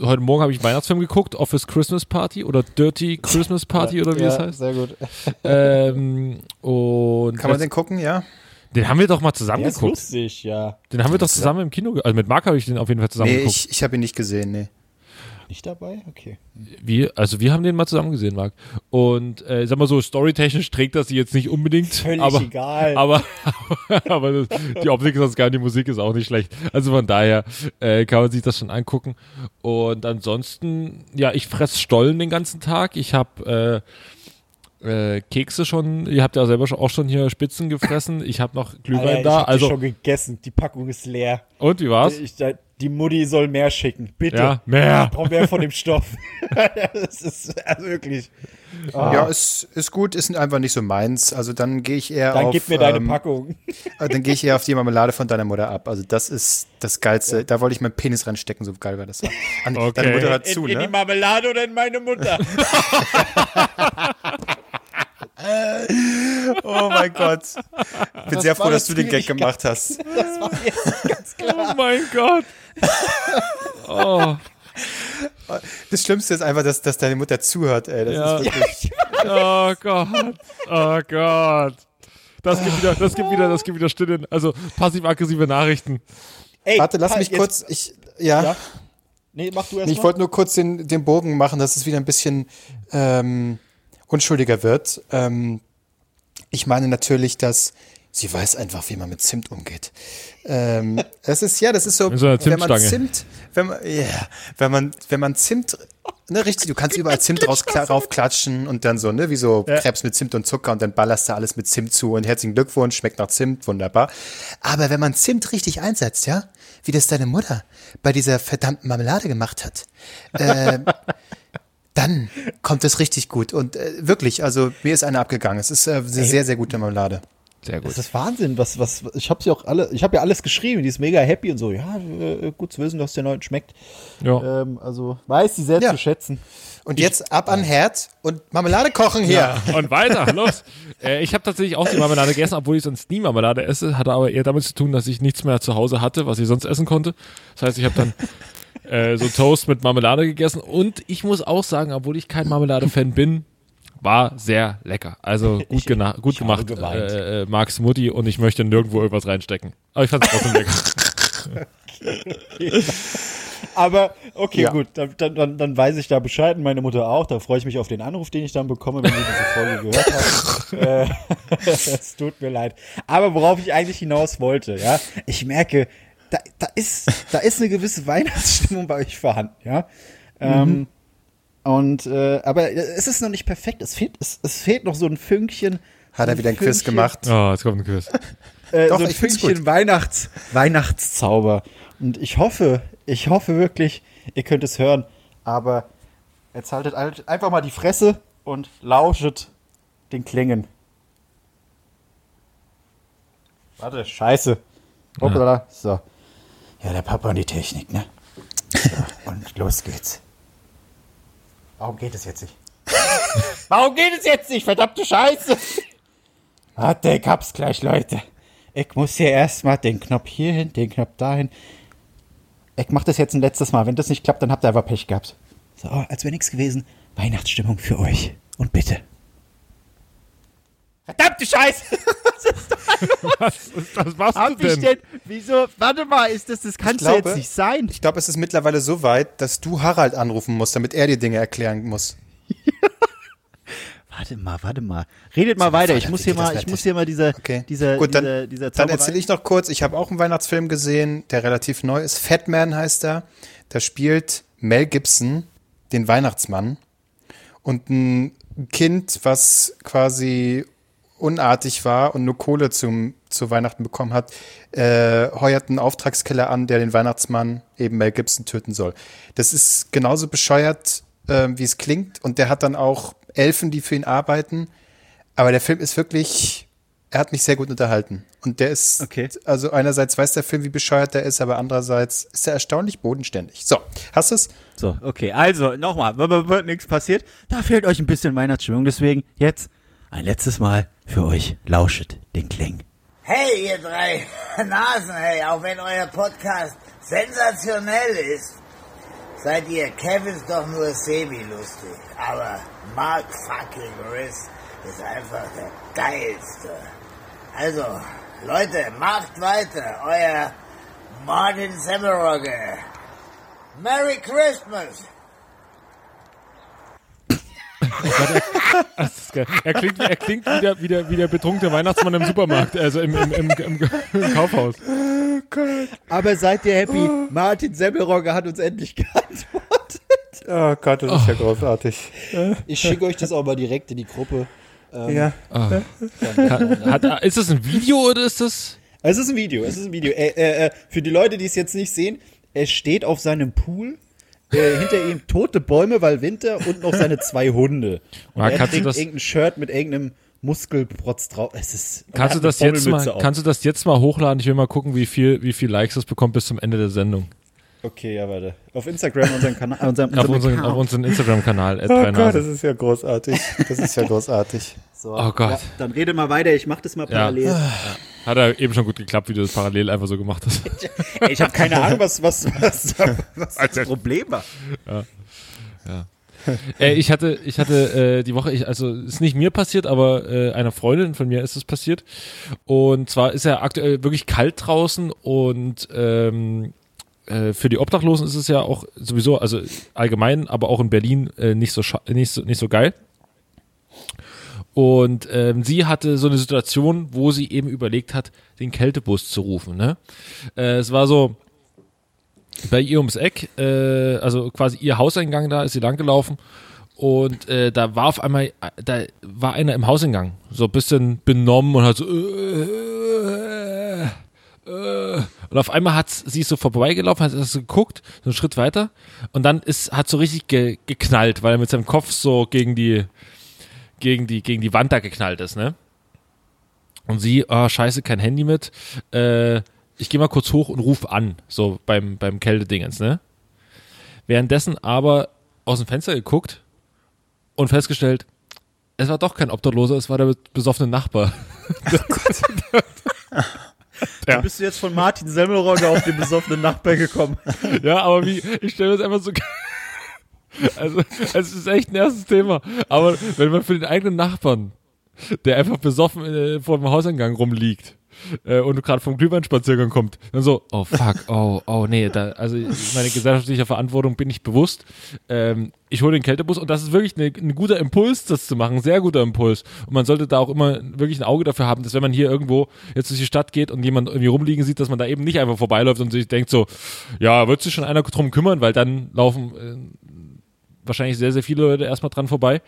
heute Morgen habe ich einen Weihnachtsfilm geguckt, Office Christmas Party oder Dirty Christmas Party oder wie es heißt. Sehr gut. Ähm, und Kann man den gucken, ja? den haben wir doch mal zusammen Der ist geguckt. lustig, ja. Den haben wir doch zusammen im Kino, also mit Marc habe ich den auf jeden Fall zusammen Nee, geguckt. ich, ich habe ihn nicht gesehen, nee. Nicht dabei? Okay. Wir, also wir haben den mal zusammen gesehen, Marc. Und äh, sag mal so, storytechnisch trägt das jetzt nicht unbedingt. Völlig aber, egal. Aber, aber das, die Optik ist das geil, die Musik ist auch nicht schlecht. Also von daher äh, kann man sich das schon angucken. Und ansonsten, ja, ich fress Stollen den ganzen Tag. Ich habe äh, äh, Kekse schon, ihr habt ja selber schon, auch schon hier Spitzen gefressen. Ich habe noch Glühwein Alter, ich da. die Also, schon gegessen. Die Packung ist leer. und wie war's? Ich, da- die Mutti soll mehr schicken. Bitte. Ja, mehr. Ich brauch mehr von dem Stoff. das ist also wirklich. Ja, ist, ist gut, ist einfach nicht so meins. Also dann gehe ich eher Dann auf. gib mir deine ähm, Packung. äh, Dann gehe ich eher auf die Marmelade von deiner Mutter ab. Also das ist das Geilste. Da wollte ich meinen Penis reinstecken, so geil war das. An, Okay. Deine Mutter in, zu, in die ne? Marmelade oder in meine Mutter? Oh mein Gott. Ich bin sehr war froh, dass das du den Gag gemacht hast. Das war jetzt ganz klar. Oh mein Gott. Oh, Das Schlimmste ist einfach, dass, dass deine Mutter zuhört, ey. Das Ja. ist wirklich. oh Gott. Oh Gott. Das gibt wieder, das gibt wieder, das gibt wieder Stillen. Also passiv-aggressive Nachrichten. Ey, Warte, lass mich kurz. Ich, ja. Ja. Nee, mach du erst Ich wollte nur kurz den, den Bogen machen, dass es wieder ein bisschen ähm, unschuldiger wird. Ähm, ich meine natürlich, dass sie weiß einfach, wie man mit Zimt umgeht. Ähm, das ist ja, das ist so, so einer wenn man. Zimt, wenn man, ja, wenn man, wenn man Zimt, ne, richtig, du kannst überall Zimt raus, raufklatschen und dann so, ne, wie so Krebs mit Zimt und Zucker und dann ballerst du alles mit Zimt zu und herzlichen Glückwunsch, schmeckt nach Zimt, wunderbar. Aber wenn man Zimt richtig einsetzt, ja, wie das deine Mutter bei dieser verdammten Marmelade gemacht hat, äh, dann kommt es richtig gut. Und äh, wirklich, also mir ist eine abgegangen. Es ist äh, eine sehr, sehr gute Marmelade. Sehr gut. Das ist Wahnsinn, was, was, ich habe sie auch alle, ich habe ja alles geschrieben, die ist mega happy und so, ja, äh, gut zu wissen, dass der neuen schmeckt. Ja. Ähm, also weiß sie sehr Ja. zu schätzen. Und jetzt ab an Herd und Marmelade kochen hier. Und weiter, los. Äh, ich habe tatsächlich auch die Marmelade gegessen, obwohl ich sonst nie Marmelade esse. Hatte aber eher damit zu tun, dass ich nichts mehr zu Hause hatte, was ich sonst essen konnte. Das heißt, ich habe dann äh, so Toast mit Marmelade gegessen. Und ich muss auch sagen, obwohl ich kein Marmelade-Fan bin, war sehr lecker. Also gut, Ich- gena- gut ich gemacht, äh, äh, Marks Mutti. Und ich möchte nirgendwo irgendwas reinstecken. Aber ich fand es trotzdem lecker. Aber okay, Ja. gut, dann, dann, dann, weiß ich da Bescheid und meine Mutter auch. Da freue ich mich auf den Anruf, den ich dann bekomme, wenn sie diese Folge gehört hat. äh, es tut mir leid. Aber worauf ich eigentlich hinaus wollte, ja, ich merke, da, da, ist, da ist eine gewisse Weihnachtsstimmung bei euch vorhanden, ja. Ähm, und äh, aber es ist noch nicht perfekt. Es fehlt, es, es fehlt noch so ein Fünkchen. Hat so er wieder ein Quiz gemacht. Oh, jetzt kommt ein Quiz. äh, Doch, so ein Fünkchen Weihnachts, Weihnachtszauber. Und ich hoffe, ich hoffe wirklich, ihr könnt es hören. Aber jetzt haltet halt einfach mal die Fresse und lauschet den Klängen. Warte, scheiße. Hoppala. So. Ja, der Papa und die Technik, ne? So, und los geht's. Warum geht es jetzt nicht? Warum geht es jetzt nicht? Verdammte Scheiße! Warte, ich hab's gleich, Leute. Ich muss hier erstmal den Knopf hier hin, den Knopf dahin. Ich mach das jetzt ein letztes Mal. Wenn das nicht klappt, dann habt ihr einfach Pech gehabt. So, als wäre nichts gewesen. Weihnachtsstimmung für euch. Und bitte. Verdammte Scheiße! Was, was machst Hab du ich denn? denn? Wieso? Warte mal, ist das, das ja glaube- jetzt nicht sein. Ich glaube, es ist mittlerweile so weit, dass du Harald anrufen musst, damit er dir Dinge erklären muss. Warte mal, warte mal. Redet mal weiter. Ich muss hier mal, ich muss hier mal diese, Okay. diese, Gut, dann, diese, dieser dann Zauberei- erzähle ich noch kurz. Ich habe auch einen Weihnachtsfilm gesehen, der relativ neu ist. Fatman heißt er. Da spielt Mel Gibson den Weihnachtsmann und ein Kind, was quasi unartig war und nur Kohle zum, zu Weihnachten bekommen hat, äh, heuert einen Auftragskiller an, der den Weihnachtsmann, eben Mel Gibson, töten soll. Das ist genauso bescheuert, äh, wie es klingt. Und der hat dann auch Elfen, die für ihn arbeiten. Aber der Film ist wirklich, er hat mich sehr gut unterhalten. Und der ist, Okay. also einerseits weiß der Film, wie bescheuert der ist, aber andererseits ist er erstaunlich bodenständig. So, hast du es? So, okay, also nochmal, wird, wird nichts passiert. Da fehlt euch ein bisschen Weihnachtsstimmung. Deswegen jetzt ein letztes Mal für euch. Lauschet den Kling. Hey, ihr drei Nasen, hey, auch wenn euer Podcast sensationell ist, seid ihr Kevins doch nur semi-lustig. Aber Mark fucking Riss ist einfach der geilste. Also, Leute, macht weiter, euer Martin Semmerogge. Merry Christmas! Das ist geil. Er klingt, er klingt wie, der, wie, der, wie der betrunkene Weihnachtsmann im Supermarkt, also im, im, im, im, im Kaufhaus. Aber seid ihr happy? Martin Semmelrogge hat uns endlich geantwortet. Oh Gott, das ist ja großartig. Ich schicke euch das auch mal direkt in die Gruppe. Ja. Hat, ist das ein Video oder ist das? Es ist ein Video, es ist ein Video. Äh, äh, äh, für die Leute, die es jetzt nicht sehen, er steht auf seinem Pool. Äh, hinter ihm tote Bäume, weil Winter und noch seine zwei Hunde. Und Ja, er kannst du trägt das- irgendein Shirt mit irgendeinem Muskelprotz drauf. Es ist, Kannst du das jetzt mal, auf. kannst du das jetzt mal hochladen? Ich will mal gucken, wie viel, wie viel Likes das bekommt bis zum Ende der Sendung. Okay, ja, warte. Auf Instagram, unseren Kanal. Unseren, Auf unseren auf unseren Instagram-Kanal. Oh Gott, das ist ja großartig. Das ist ja großartig. So, Oh Gott. Ja, dann rede mal weiter, ich mach das mal Ja. parallel. Hat er eben schon gut geklappt, wie du das parallel einfach so gemacht hast. Ey, ich habe keine Ahnung, was, was, was, was das Problem war. äh, ich hatte, ich hatte äh, die Woche, ich, also ist nicht mir passiert, aber äh, einer Freundin von mir ist es passiert. Und zwar ist ja aktuell wirklich kalt draußen und ähm, äh, für die Obdachlosen ist es ja auch sowieso, also allgemein, aber auch in Berlin äh, nicht so nicht so nicht so geil. Und ähm, sie hatte so eine Situation, wo sie eben überlegt hat, den Kältebus zu rufen. Ne? Äh, es war so, bei ihr ums Eck, äh, also quasi ihr Hauseingang da, ist sie langgelaufen und äh, da war auf einmal, da war einer im Hauseingang, so ein bisschen benommen und hat so äh, äh, und auf einmal hat sie so vorbeigelaufen, hat so geguckt, so einen Schritt weiter und dann ist, hat so richtig ge, geknallt, weil er mit seinem Kopf so gegen die, gegen die, gegen die Wand da geknallt ist, ne? Und sie, oh, scheiße, kein Handy mit. Äh, ich gehe mal kurz hoch und ruf an, so beim, beim Kältedingens, ne? Währenddessen aber aus dem Fenster geguckt und festgestellt, es war doch kein Obdachloser, es war der besoffene Nachbar. Wie bist du jetzt von Martin Semmelrogge auf den besoffenen Nachbar gekommen? Ja, aber wie, ich stelle mir das einfach so. Also, es ist echt ein erstes Thema. Aber wenn man für den eigenen Nachbarn, der einfach besoffen äh, vor dem Hauseingang rumliegt, äh, und gerade vom Glühweinspaziergang kommt, dann so, oh fuck, oh, oh nee, da, also meine gesellschaftliche Verantwortung bin ich bewusst. Ähm, ich hole den Kältebus und das ist wirklich ein guter Impuls, das zu machen, sehr guter Impuls. Und man sollte da auch immer wirklich ein Auge dafür haben, dass wenn man hier irgendwo jetzt durch die Stadt geht und jemand irgendwie rumliegen sieht, dass man da eben nicht einfach vorbeiläuft und sich denkt so, ja, wird sich schon einer drum kümmern, weil dann laufen äh, wahrscheinlich sehr, sehr viele Leute erstmal dran vorbei.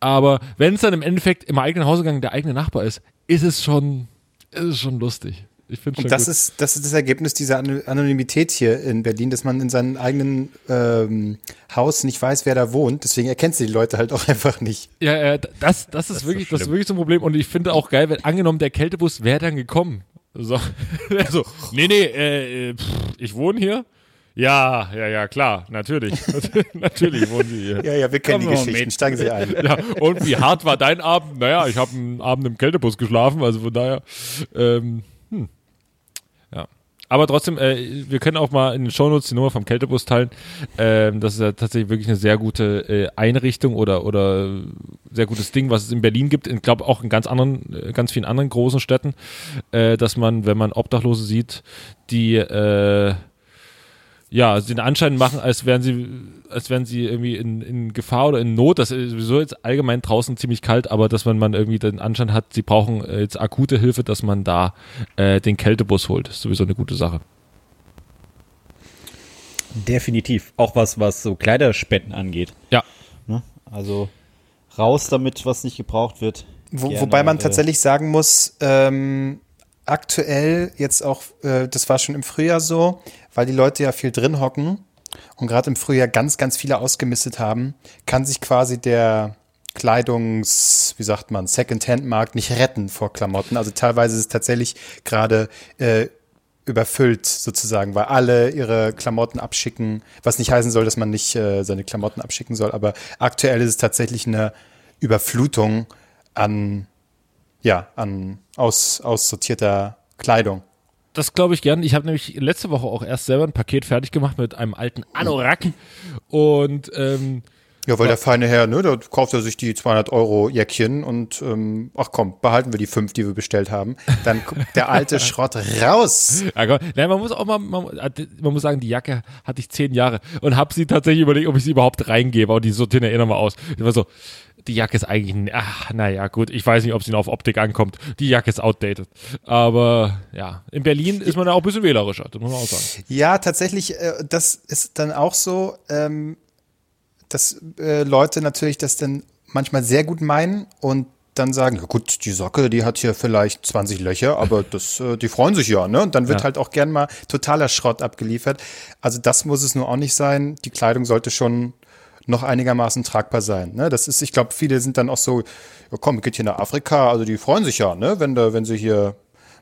Aber wenn es dann im Endeffekt im eigenen Hausgang der eigene Nachbar ist, ist es schon, ist es schon lustig. Ich finde schon Und das gut. ist, das ist das Ergebnis dieser Ano- Anonymität hier in Berlin, dass man in seinem eigenen ähm, Haus nicht weiß, wer da wohnt. Deswegen erkennst du die Leute halt auch einfach nicht. Ja, ja, das, das ist wirklich, das ist wirklich so ein Problem. Und ich finde auch geil, wenn angenommen der Kältebus wäre dann gekommen. So, er so nee, nee, äh, äh, pff, ich wohne hier. Ja, ja, ja, klar, natürlich. natürlich wohnen Sie hier. Ja, ja, wir kennen Komm die Geschichten. mit. Steigen Sie ein. Ja, und wie hart war dein Abend? Naja, ich habe einen Abend im Kältebus geschlafen, also von daher, ähm, hm. ja. Aber trotzdem, äh, wir können auch mal in den Shownotes die Nummer vom Kältebus teilen. Ähm, das ist ja tatsächlich wirklich eine sehr gute äh, Einrichtung oder oder sehr gutes Ding, was es in Berlin gibt. Ich glaube auch in ganz anderen, äh, ganz vielen anderen großen Städten, äh, dass man, wenn man Obdachlose sieht, die äh, ja, den Anschein machen, als wären sie, als wären sie irgendwie in, in Gefahr oder in Not. Das ist sowieso jetzt allgemein draußen ziemlich kalt, aber dass man, man irgendwie den Anschein hat, sie brauchen äh, jetzt akute Hilfe, dass man da äh, den Kältebus holt. Das ist sowieso eine gute Sache. Definitiv. Auch was, was so Kleiderspenden angeht. Ja. Ne? Also raus damit, was nicht gebraucht wird. Wo, Gerne, wobei man äh, tatsächlich sagen muss, ähm, aktuell jetzt auch, äh, das war schon im Frühjahr so, weil die Leute ja viel drin hocken und gerade im Frühjahr ganz, ganz viele ausgemistet haben, kann sich quasi der Kleidungs, wie sagt man, Second-Hand-Markt nicht retten vor Klamotten. Also teilweise ist es tatsächlich gerade äh, überfüllt sozusagen, weil alle ihre Klamotten abschicken, was nicht heißen soll, dass man nicht äh, seine Klamotten abschicken soll, aber aktuell ist es tatsächlich eine Überflutung an, ja, an aus, aussortierter Kleidung. Das glaube ich gern. Ich habe nämlich letzte Woche auch erst selber ein Paket fertig gemacht mit einem alten Anorak und ähm, Ja, weil der feine Herr, ne, da kauft er sich die 200 Euro Jäckchen und, ähm, ach komm, behalten wir die fünf, die wir bestellt haben. Dann kommt der alte Schrott raus. Ja, komm. Nein, man muss auch mal, man, man muss sagen, die Jacke hatte ich zehn Jahre und habe sie tatsächlich überlegt, ob ich sie überhaupt reingebe. Und die sortieren ja eh nochmal aus. Ich war so, die Jacke ist eigentlich, ach, naja, gut, ich weiß nicht, ob sie noch auf Optik ankommt. Die Jacke ist outdated. Aber ja, in Berlin ist man ja auch ein bisschen wählerischer, das muss man auch sagen. Ja, tatsächlich, äh, das ist dann auch so, ähm, dass äh, Leute natürlich das dann manchmal sehr gut meinen und dann sagen, ja gut, die Socke, die hat hier vielleicht 20 Löcher, aber das, äh, die freuen sich ja, ne? Und dann wird Ja. halt auch gern mal totaler Schrott abgeliefert. Also das muss es nur auch nicht sein. Die Kleidung sollte schon noch einigermaßen tragbar sein. Ne? Das ist, ich glaube, viele sind dann auch so, ja komm, geht hier nach Afrika, also die freuen sich ja, ne, wenn da, wenn sie hier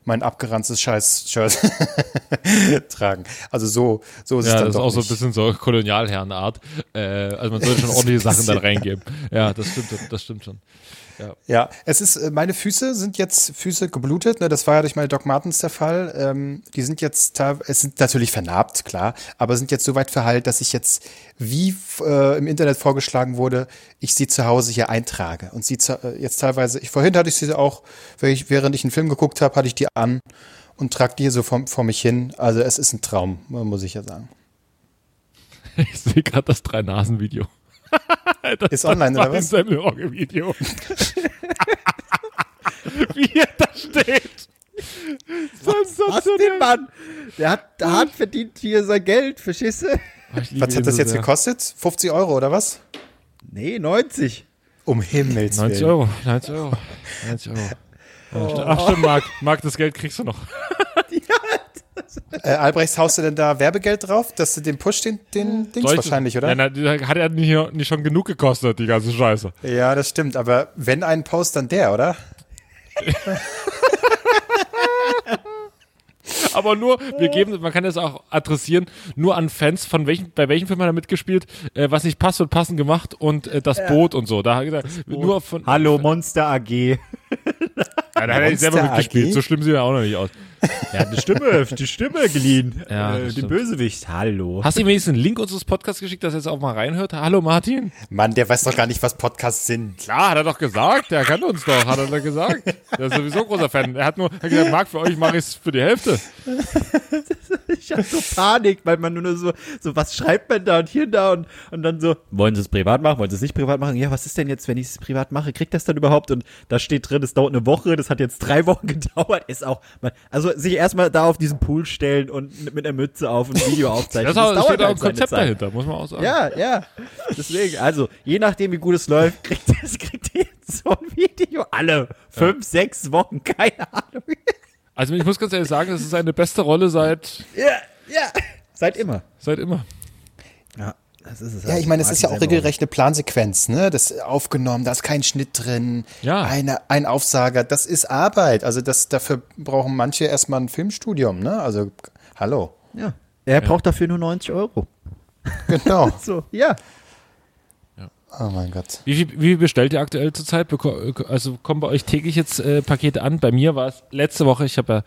mein abgeranztes Scheiß-Shirt tragen. Also so, so ist es Ja, dann das ist doch auch so ein nicht. bisschen so Kolonialherrenart. Äh, also man sollte schon ordentliche Sachen dann reingeben. Ja, das stimmt, das stimmt schon. Ja, es ist, äh, meine Füße sind jetzt Füße geblutet, ne? das war ja durch meine Doc Martens der Fall. Ähm, die sind jetzt, es sind natürlich vernarbt, klar, aber sind jetzt so weit verheilt, dass ich jetzt, wie äh, im Internet vorgeschlagen wurde, ich sie zu Hause hier eintrage. Und sie äh, jetzt teilweise, ich, vorhin hatte ich sie auch, während ich, während ich einen Film geguckt habe, hatte ich die an und trage die hier so vor, vor mich hin. Also es ist ein Traum, muss ich ja sagen. Ich sehe gerade das Drei-Nasen-Video. Das Ist online, oder was? Ein Semmelrogge-Video. Wie er da steht. Was den Mann? Der hat hart verdient hier sein Geld, verstehst du? Was hat das jetzt gekostet? 50 Euro oder was? Nee, 90. Um Himmels 90 Willen. Euro, 90 Euro, 90 Euro. Ja, st- Ach stimmt, Marc, Marc, das Geld kriegst du noch. Äh, Albrechts, haust du denn da Werbegeld drauf, dass du den Push, den, den Dings Soll ich- wahrscheinlich, oder? Ja, na, hat er nicht, nicht schon genug gekostet, die ganze Scheiße. Ja, das stimmt. Aber wenn ein Post, dann der, oder? Aber nur, wir geben, man kann das auch adressieren, nur an Fans, von welchen, bei welchem Film hat er mitgespielt, äh, was nicht passt, wird passend gemacht und äh, das Boot und so. Da hat er gesagt, nur von. Hallo, Monster AG. Ja, da hat er nicht selber mitgespielt, AG? so schlimm sieht er auch noch nicht aus. Er hat eine Stimme, die Stimme geliehen. Ja, äh, den stimmt. Bösewicht. Hallo. Hast du ihm wenigstens einen Link unseres Podcasts geschickt, dass er jetzt auch mal reinhört? Hallo Martin? Mann, der weiß doch gar nicht, was Podcasts sind. Klar, hat er doch gesagt, der kennt uns doch, hat er doch gesagt. Der ist sowieso ein großer Fan. Er hat nur er hat gesagt, Marc, für euch mache ich es für die Hälfte. Ich hab so Panik, weil man nur so, so was schreibt man da und hier und da und, und dann so, wollen Sie es privat machen, wollen Sie es nicht privat machen? Ja, was ist denn jetzt, wenn ich es privat mache? Kriegt das dann überhaupt? Und da steht drin, es dauert eine Woche, das hat jetzt drei Wochen gedauert. Ist auch, man, also sich erstmal da auf diesen Pool stellen und mit einer Mütze auf und ein Video aufzeichnen. Das, ist auch- dauert steht auch ein halt Konzept Zeit. dahinter, muss man auch sagen. Ja, ja. Deswegen, also, je nachdem, wie gut es läuft, kriegt kriegt ihr jetzt so ein Video. Alle fünf, sechs Wochen, keine Ahnung. Also ich muss ganz ehrlich sagen, das ist seine beste Rolle seit, Ja, ja. Seit immer. seit immer. Ja. Das ist es Ja, halt. ich meine, es ist ja auch regelrecht eine Plansequenz, ne? Das ist aufgenommen, da ist kein Schnitt drin, Ja. eine, ein Aufsager, das ist Arbeit. Also das, dafür brauchen manche erstmal ein Filmstudium, ne? Also, hallo. Ja. Er braucht dafür nur 90 Euro. Genau. So, ja. Oh mein Gott. Wie viel, wie viel bestellt ihr aktuell zurzeit? Also kommen bei euch täglich jetzt äh, Pakete an? Bei mir war es letzte Woche, ich habe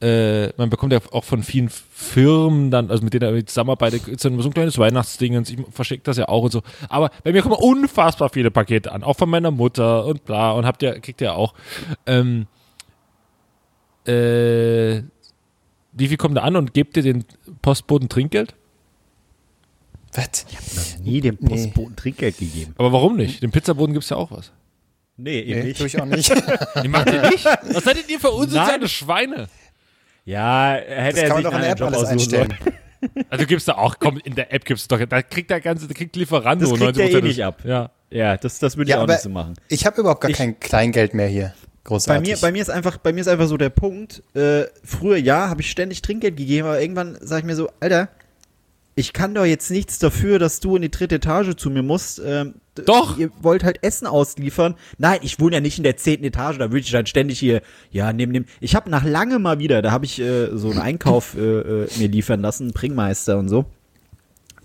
ja, äh, man bekommt ja auch von vielen Firmen dann, also mit denen ich zusammenarbeite, so ein kleines Weihnachtsding und ich verschicke das ja auch und so. Aber bei mir kommen unfassbar viele Pakete an, auch von meiner Mutter und bla und habt ihr, kriegt ihr auch. Ähm, äh, wie viel kommt da an und gebt ihr den Postboten Trinkgeld? Was? Nie dem Postboten Trinkgeld gegeben. Aber warum nicht? Dem Pizzaboten gibt's ja auch was. Nee, eben Nee, nicht. tue ich auch nicht. Die macht ihr nicht? Was seid ihr für unsoziale Nein. Schweine? Ja, hätte Das er kann sich doch in der App Job alles aussuchen sollen. einstellen. Also gibt's da auch, komm, in der App gibt's doch, da kriegt der ganze, da kriegt Lieferando Das kriegt er eh 90% nicht ab. Ja. Ja, das, das würde ich Ja, auch aber nicht so machen. ich habe überhaupt gar Ich- kein Kleingeld mehr hier. Bei Großartig. mir, bei mir ist einfach, bei mir ist einfach so der Punkt. Äh, früher ja, habe ich ständig Trinkgeld gegeben, aber irgendwann sage ich mir so, Alter, ich kann doch jetzt nichts dafür, dass du in die dritte Etage zu mir musst. Ähm, Doch. Ihr wollt halt Essen ausliefern. Nein, ich wohne ja nicht in der zehnten Etage, da würde ich dann ständig hier, ja, nehmen, nehmen. Ich habe nach lange mal wieder, da habe ich äh, so einen Einkauf äh, äh, mir liefern lassen, einen Bringmeister und so.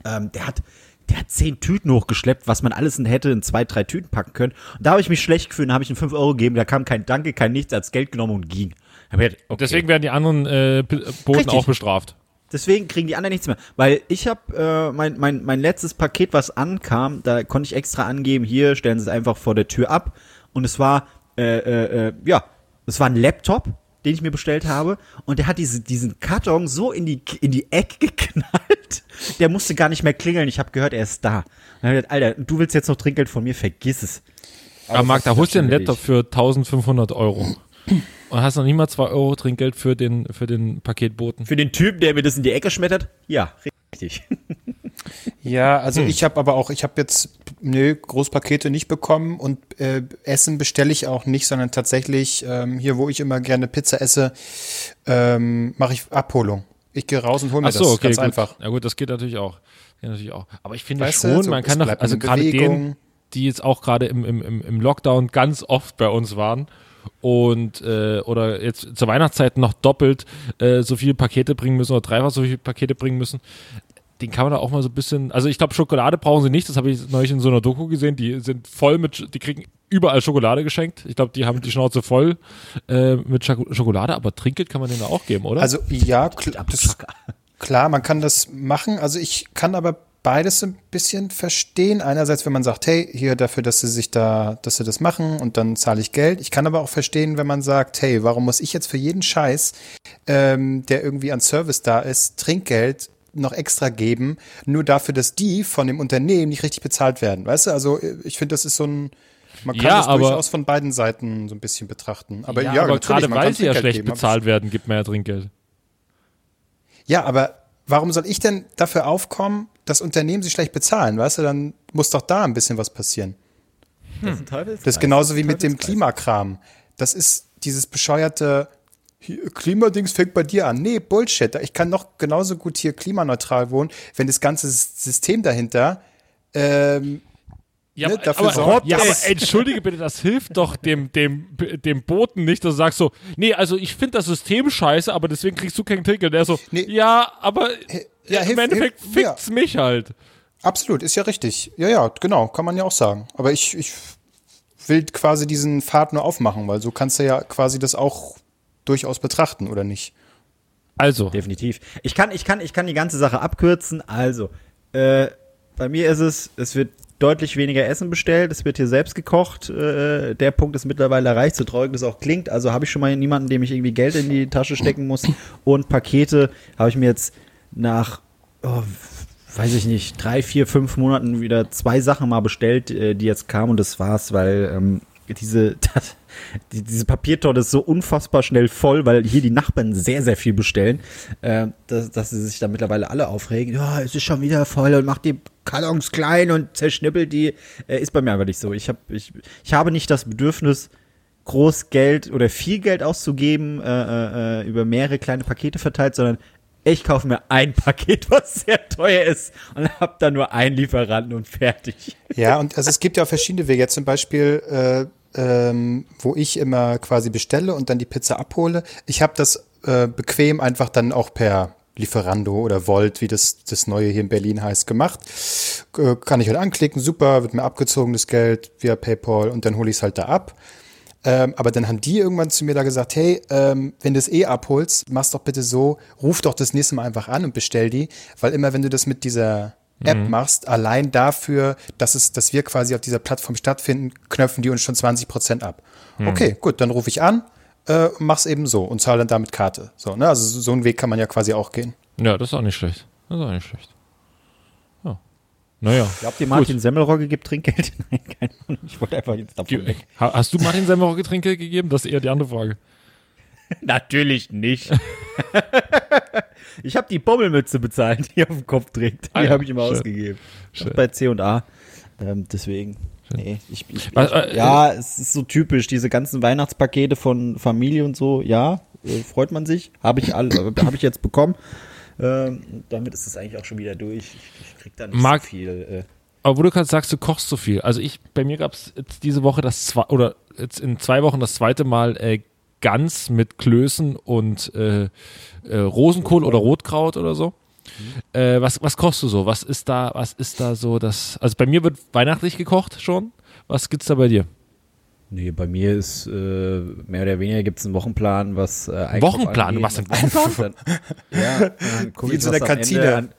Ähm, der hat, der hat zehn Tüten hochgeschleppt, was man alles in, hätte in zwei, drei Tüten packen können. Und da habe ich mich schlecht gefühlt, da habe ich ihm fünf Euro gegeben, da kam kein Danke, kein Nichts, hat's Geld genommen und ging. Okay. Deswegen werden die anderen äh, Boten Richtig. auch bestraft. Deswegen kriegen die anderen nichts mehr. Weil ich habe äh, mein, mein, mein letztes Paket, was ankam, da konnte ich extra angeben, hier stellen sie es einfach vor der Tür ab. Und es war, äh, äh, äh, ja, es war ein Laptop, den ich mir bestellt habe. Und der hat diese, diesen Karton so in die, in die Ecke geknallt. Der musste gar nicht mehr klingeln. Ich habe gehört, er ist da. Und gedacht, Alter, du willst jetzt noch Trinkgeld von mir, vergiss es. Aber Marc, da holst du dir einen Laptop für 1500 Euro. Und hast noch nicht mal 2 Euro Trinkgeld für den, für den Paketboten. Für den Typen, der mir das in die Ecke schmettert? Ja, richtig. Ja, also Hm. ich habe aber auch, ich habe jetzt nö, Großpakete nicht bekommen und äh, Essen bestelle ich auch nicht, sondern tatsächlich ähm, hier, wo ich immer gerne Pizza esse, ähm, mache ich Abholung. Ich gehe raus und hole mir Ach so, das okay, ganz gut. einfach. Ja gut, das geht natürlich auch. Geht natürlich auch. Aber ich finde Weißt schon, so, man es kann doch, also gerade denen, die jetzt auch gerade im, im, im, im Lockdown ganz oft bei uns waren und äh, oder jetzt zur Weihnachtszeit noch doppelt äh, so viele Pakete bringen müssen oder dreifach so viele Pakete bringen müssen, den kann man da auch mal so ein bisschen, also ich glaube Schokolade brauchen sie nicht, das habe ich neulich in so einer Doku gesehen, die sind voll mit, die kriegen überall Schokolade geschenkt. Ich glaube, die haben die Schnauze voll äh, mit Schoko- Schokolade, aber Trinkgeld kann man denen da auch geben, oder? Also ja, kl das, klar, man kann das machen. Also ich kann aber beides ein bisschen verstehen. Einerseits, wenn man sagt, hey, hier dafür, dass sie sich da, dass sie das machen und dann zahle ich Geld. Ich kann aber auch verstehen, wenn man sagt, hey, warum muss ich jetzt für jeden Scheiß, ähm, der irgendwie an Service da ist, Trinkgeld noch extra geben, nur dafür, dass die von dem Unternehmen nicht richtig bezahlt werden. Weißt du, also ich finde, das ist so ein, man kann Ja, das aber- durchaus von beiden Seiten so ein bisschen betrachten. Aber ja, aber natürlich, gerade weil sie ja schlecht geben, aber- bezahlt werden, gibt man ja Trinkgeld. Ja, aber warum soll ich denn dafür aufkommen, dass Unternehmen sich schlecht bezahlen? Weißt du, dann muss doch da ein bisschen was passieren. Das ist, ein Das ist genauso wie mit dem Klimakram. Das ist dieses bescheuerte Klimadings fängt bei dir an. Nee, Bullshit. Ich kann noch genauso gut hier klimaneutral wohnen, wenn das ganze System dahinter ähm, Ja, Ne, aber, dafür aber, sorgt, ja, aber dass- entschuldige bitte, das hilft doch dem, dem, dem Boten nicht, dass du sagst so, nee, also ich finde das System scheiße, aber deswegen kriegst du kein Trinkgeld. Der so, Nee. ja, aber ja, im hilf- Endeffekt hilf- fickt's mich halt. Absolut, ist ja richtig. Ja, ja, genau, kann man ja auch sagen. Aber ich, ich will quasi diesen Pfad nur aufmachen, weil so kannst du ja quasi das auch durchaus betrachten, oder nicht? Also, Definitiv. Ich kann, ich kann, ich kann die ganze Sache abkürzen. Also, äh, bei mir ist es, es wird deutlich weniger Essen bestellt, es wird hier selbst gekocht. Äh, der Punkt ist mittlerweile erreicht, so traurig das auch klingt. Also habe ich schon mal niemanden, dem ich irgendwie Geld in die Tasche stecken muss. Und Pakete habe ich mir jetzt nach, oh, weiß ich nicht, drei, vier, fünf Monaten wieder zwei Sachen mal bestellt, äh, die jetzt kamen und das war's, weil ähm, diese, das, die, diese Papiertonne ist so unfassbar schnell voll, weil hier die Nachbarn sehr, sehr viel bestellen, äh, dass, dass sie sich da mittlerweile alle aufregen. Ja, es ist schon wieder voll und macht die Kartons klein und zerschnippelt die. Äh, ist bei mir aber nicht so. Ich, hab, ich, ich habe nicht das Bedürfnis, groß Geld oder viel Geld auszugeben, äh, äh, über mehrere kleine Pakete verteilt, sondern ich kaufe mir ein Paket, was sehr teuer ist und hab dann nur einen Lieferanten und fertig. Ja, und also es gibt ja auch verschiedene Wege. Jetzt zum Beispiel, äh, ähm, wo ich immer quasi bestelle und dann die Pizza abhole. Ich habe das äh, bequem einfach dann auch per Lieferando oder Volt, wie das, das neue hier in Berlin heißt, gemacht. Äh, kann ich halt anklicken, super, wird mir abgezogen das Geld via PayPal und dann hole ich es halt da ab. Ähm, aber dann haben die irgendwann zu mir da gesagt, hey, ähm, wenn du es eh abholst, mach's doch bitte so, ruf doch das nächste Mal einfach an und bestell die, weil immer wenn du das mit dieser App machst, allein dafür, dass es, dass wir quasi auf dieser Plattform stattfinden, knöpfen die uns schon 20 Prozent ab. Okay, gut, dann rufe ich an, äh, mach's eben so und zahle dann damit Karte. So, ne? Also so einen Weg kann man ja quasi auch gehen. Ja, das ist auch nicht schlecht. Das ist auch nicht schlecht. Ja. Naja. Glaubt ihr, Martin Semmelrogge gibt Trinkgeld? Nein, keine Ahnung. Ich wollte einfach jetzt davon Die, weg. ha- hast du Martin Semmelrogge Getränke gegeben? Das ist eher die andere Frage. Natürlich nicht. ich habe die Bommelmütze bezahlt, die er auf dem Kopf trägt. Die Ah ja, habe ich immer schön. ausgegeben. Schön. Bei C und A. Ähm, deswegen. Nee, ich, ich, ich, Was, äh, ja, es ist so typisch, diese ganzen Weihnachtspakete von Familie und so, ja, äh, freut man sich. Habe ich alle, habe ich jetzt bekommen. Ähm, damit ist es eigentlich auch schon wieder durch. Ich, ich krieg da nicht Marc- so viel. Äh, Aber wo du gerade sagst, du kochst so viel. Also ich, bei mir gab es jetzt diese Woche das zwei, oder jetzt in zwei Wochen das zweite Mal äh, Gans mit Klößen und äh, äh, Rosenkohl oder Rotkraut oder so. Äh, was, was kochst du so? Was ist da, was ist da so das? Also bei mir wird weihnachtlich gekocht schon. Was gibt's da bei dir? Nee, bei mir ist äh, mehr oder weniger gibt es einen Wochenplan, was äh, Einkauf Wochenplan? angeht. Du machst einen Und Wochenplan? ja, dann guck Wie in ich, so einer Kantine. An,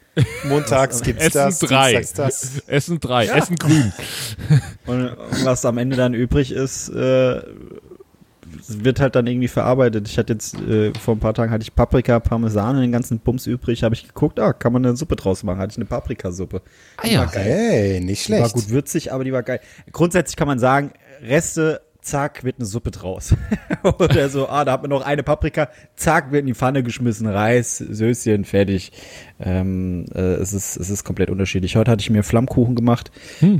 Montags gibt's Essen das, drei. Das. Essen drei, Essen grün. und was am Ende dann übrig ist, äh, wird halt dann irgendwie verarbeitet. Ich hatte jetzt, äh, vor ein paar Tagen hatte ich Paprika, Parmesan und den ganzen Bums übrig. Habe ich geguckt, ah, kann man eine Suppe draus machen. Hatte ich eine Paprikasuppe. Ah ja. Hey, nicht Die war schlecht. gut würzig, aber die war geil. Grundsätzlich kann man sagen, Reste, zack, wird eine Suppe draus. Oder so, ah, da hat man noch eine Paprika, zack, wird in die Pfanne geschmissen, Reis, Söschen, fertig. Ähm, äh, es, ist, es ist komplett unterschiedlich. Heute hatte ich mir Flammkuchen gemacht.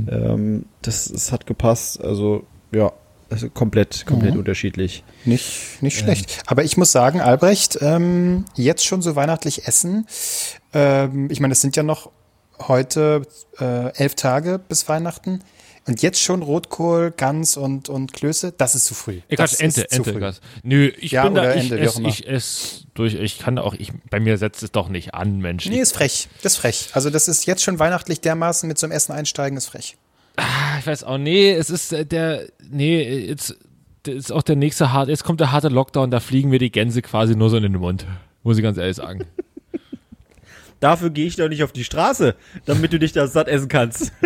Ähm, das, das hat gepasst. Also, ja, also komplett, komplett unterschiedlich. Nicht, nicht schlecht. Aber ich muss sagen, Albrecht, ähm, jetzt schon so weihnachtlich essen. Ähm, ich meine, es sind ja noch heute äh, elf Tage bis Weihnachten. Und jetzt schon Rotkohl, Gans und, und Klöße, das ist zu früh. Ich das Ente, ist Ente. Quatsch. Nö, ich Ja, bin da, ich Ente, esse, ich esse durch, ich kann auch, ich, bei mir setzt es doch nicht an, Mensch. Nee, ist frech. Das ist frech. Also das ist jetzt schon weihnachtlich dermaßen mit so einem Essen einsteigen, ist frech. Ah, ich weiß auch, nee, es ist äh, der, nee, jetzt ist auch der nächste hart, jetzt kommt der harte Lockdown, da fliegen mir die Gänse quasi nur so in den Mund, muss ich ganz ehrlich sagen. Dafür gehe ich doch nicht auf die Straße, damit du dich da satt essen kannst.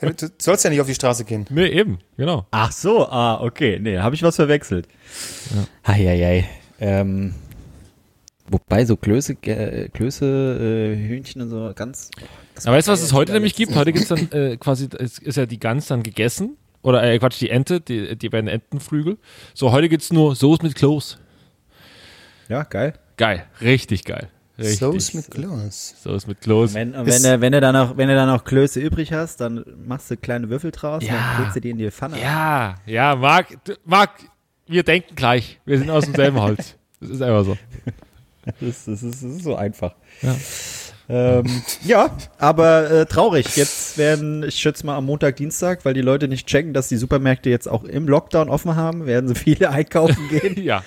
Du sollst ja nicht auf die Straße gehen. nee, eben, genau. Ach so, ah, okay. Nee, habe ich was verwechselt. Ja. Eieiei. Ähm, wobei so Klöße, äh, Klöße, äh, Hühnchen und so ganz. Aber weißt du, was es heute nämlich gibt? Heute gibt's dann äh, quasi, es ist ja die Gans dann gegessen. Oder äh, Quatsch, die Ente, die, die beiden Entenflügel. So, heute gibt's nur Soße mit Kloß. Ja, geil. Geil, richtig geil. Richtig. Soße mit Kloß. Soße mit Kloß. Wenn, wenn, du, wenn, du dann noch, wenn du dann noch Klöße übrig hast, dann machst du kleine Würfel draus Ja. und dann klebst du die in die Pfanne. Ja, ja, Marc, Marc, wir denken gleich. Wir sind aus demselben Holz. Das ist einfach so. Das, das, ist, das ist so einfach. Ja. Ähm, ja, aber äh, traurig. Jetzt werden, ich schätze mal am Montag, Dienstag, weil die Leute nicht checken, dass die Supermärkte jetzt auch im Lockdown offen haben, werden sie viele einkaufen gehen. Ja.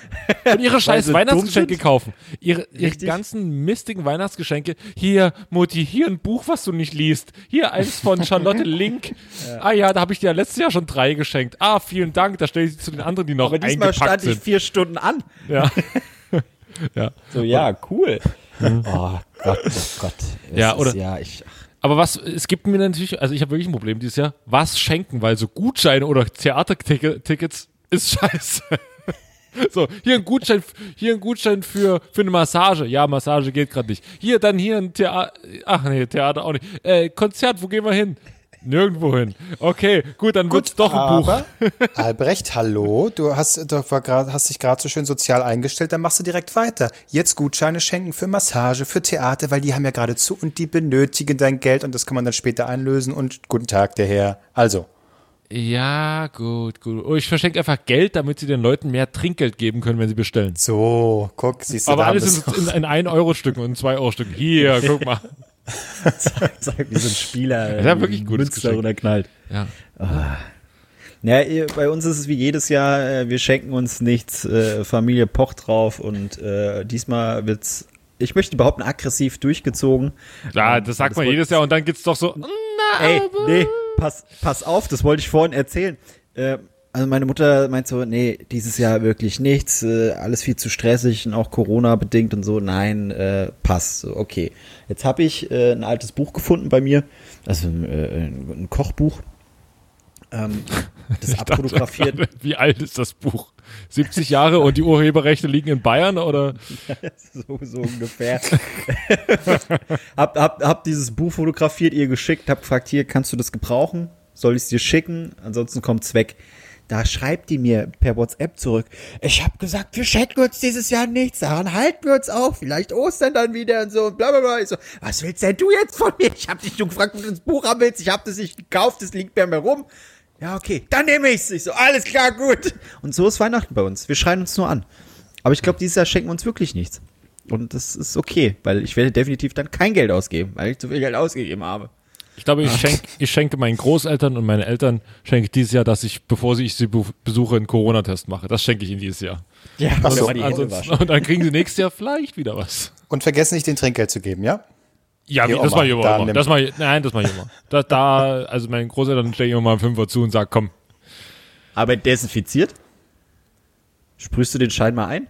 Und ihre scheiß Weihnachtsgeschenke sind? kaufen. Ihre, ihre ganzen mistigen Weihnachtsgeschenke. Hier, Mutti, hier ein Buch, was du nicht liest. Hier eins von Charlotte Link. Ah ja, da habe ich dir letztes Jahr schon drei geschenkt. Ah, vielen Dank. Da stelle ich sie zu den anderen, die noch Aber diesmal eingepackt stand ich sind. vier Stunden an. Ja. Ja. So, ja, cool. Oh Gott, oh Gott. Es Ja, ist, oder- Ja, ich, Aber was, es gibt mir natürlich, also ich habe wirklich ein Problem dieses Jahr, was schenken, weil so Gutscheine oder Theatertickets ist scheiße. So, hier ein Gutschein, hier ein Gutschein für, für eine Massage. Ja, Massage geht gerade nicht. Hier, dann hier ein Theater, ach nee, Theater auch nicht. Äh, Konzert, wo gehen wir hin? Nirgendwo hin. Okay, gut, dann wird's doch ein Buch. Albrecht, hallo, du hast, du hast dich gerade so schön sozial eingestellt, dann machst du direkt weiter. Jetzt Gutscheine schenken für Massage, für Theater, weil die haben ja gerade zu und die benötigen dein Geld und das kann man dann später einlösen und guten Tag, der Herr. Also, Ja, gut, gut. Oh, ich verschenke einfach Geld, damit sie den Leuten mehr Trinkgeld geben können, wenn sie bestellen. So, guck, siehst du Aber alles in, in, in 1-Euro-Stücken und 2-Euro-Stücken. Hier, guck mal. Sag, so ein Spieler. Ja, wirklich ein gutes Münster oder knallt. Ja. Ja, ihr- bei uns ist es wie jedes Jahr, äh, wir schenken uns nichts, äh, Familie pocht drauf und äh, diesmal wird's, ich möchte behaupten, aggressiv durchgezogen. ja, das sagt das man jedes Jahr und dann geht's doch so, na, Ey, nee, pass, pass auf, das wollte ich vorhin erzählen. Äh, also meine Mutter meint so, nee, dieses Jahr wirklich nichts, äh, alles viel zu stressig und auch Corona bedingt und so. Nein, äh, passt. So, okay. Jetzt habe ich äh, ein altes Buch gefunden bei mir, also äh, ein Kochbuch. Ähm, das Ich dachte abfotografiert. gerade, Wie alt ist das Buch? 70 Jahre und die Urheberrechte liegen in Bayern oder? so, so ungefähr. hab, hab, hab dieses Buch fotografiert, ihr geschickt, hab gefragt, hier, kannst du das gebrauchen? Soll ich es dir schicken? Ansonsten kommt's weg. Da schreibt die mir per WhatsApp zurück. Ich hab gesagt, wir schenken uns dieses Jahr nichts. Daran halten wir uns auch. Vielleicht Ostern dann wieder und so und bla bla bla. Ich so, was willst denn du jetzt von mir? Ich hab dich nur gefragt, ob du das Buch haben willst. Ich hab das nicht gekauft, das liegt bei mir rum. Ja, okay, dann nehme ich's. Ich so, alles klar, gut. Und so ist Weihnachten bei uns. Wir schreien uns nur an. Aber ich glaube, dieses Jahr schenken wir uns wirklich nichts. Und das ist okay, weil ich werde definitiv dann kein Geld ausgeben, weil ich zu viel Geld ausgegeben habe. Ich glaube, ich, schenk, ich schenke meinen Großeltern und meinen Eltern schenke ich dieses Jahr, dass ich, bevor ich sie besuche, einen Corona-Test mache. Das schenke ich ihnen dieses Jahr. Ja, Ach so, mal die Hände Ansonsten, waschen. und dann kriegen sie nächstes Jahr vielleicht wieder was. Und vergess nicht, den Trinkgeld zu geben, ja? Ja, wie, das mache ich immer. da immer. Das mach ich, nein, das mache ich immer. Da, da, also meinen Großeltern stelle ich immer mal einen Fünfer zu und sage, komm, Aber desinfiziert? Sprühst du den Schein mal ein?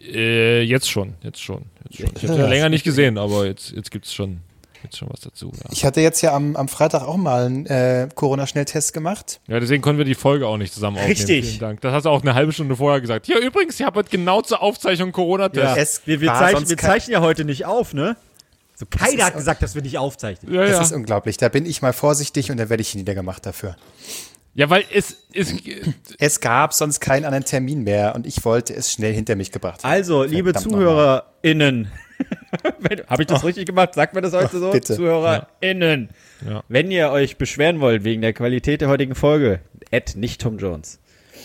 äh, jetzt schon, jetzt schon. Jetzt schon. Ich habe es ja länger nicht gesehen, aber jetzt, jetzt gibt's schon, jetzt schon was dazu. Ja. Ich hatte jetzt ja am, am Freitag auch mal einen äh, Corona-Schnelltest gemacht. ja, deswegen konnten wir die Folge auch nicht zusammen aufnehmen. Richtig. Vielen Dank. Das hast du auch eine halbe Stunde vorher gesagt. Ja, übrigens, ich habe heute genau zur Aufzeichnung Corona-Test. Es wir, wir, sonst wir zeichnen ja heute nicht auf, ne? So, keiner hat gesagt, dass wir nicht aufzeichnen. Ja, Das ja. ist unglaublich. Da bin ich mal vorsichtig und dann werde ich niedergemacht dafür. ja, weil es ist, Es gab sonst keinen anderen Termin mehr und ich wollte es schnell hinter mich gebracht. haben. Also, liebe ZuhörerInnen, habe ich das richtig gemacht? Sagt man das heute so? bitte. ZuhörerInnen. Ja. Wenn ihr euch beschweren wollt wegen der Qualität der heutigen Folge, Ed, nicht Tom Jones.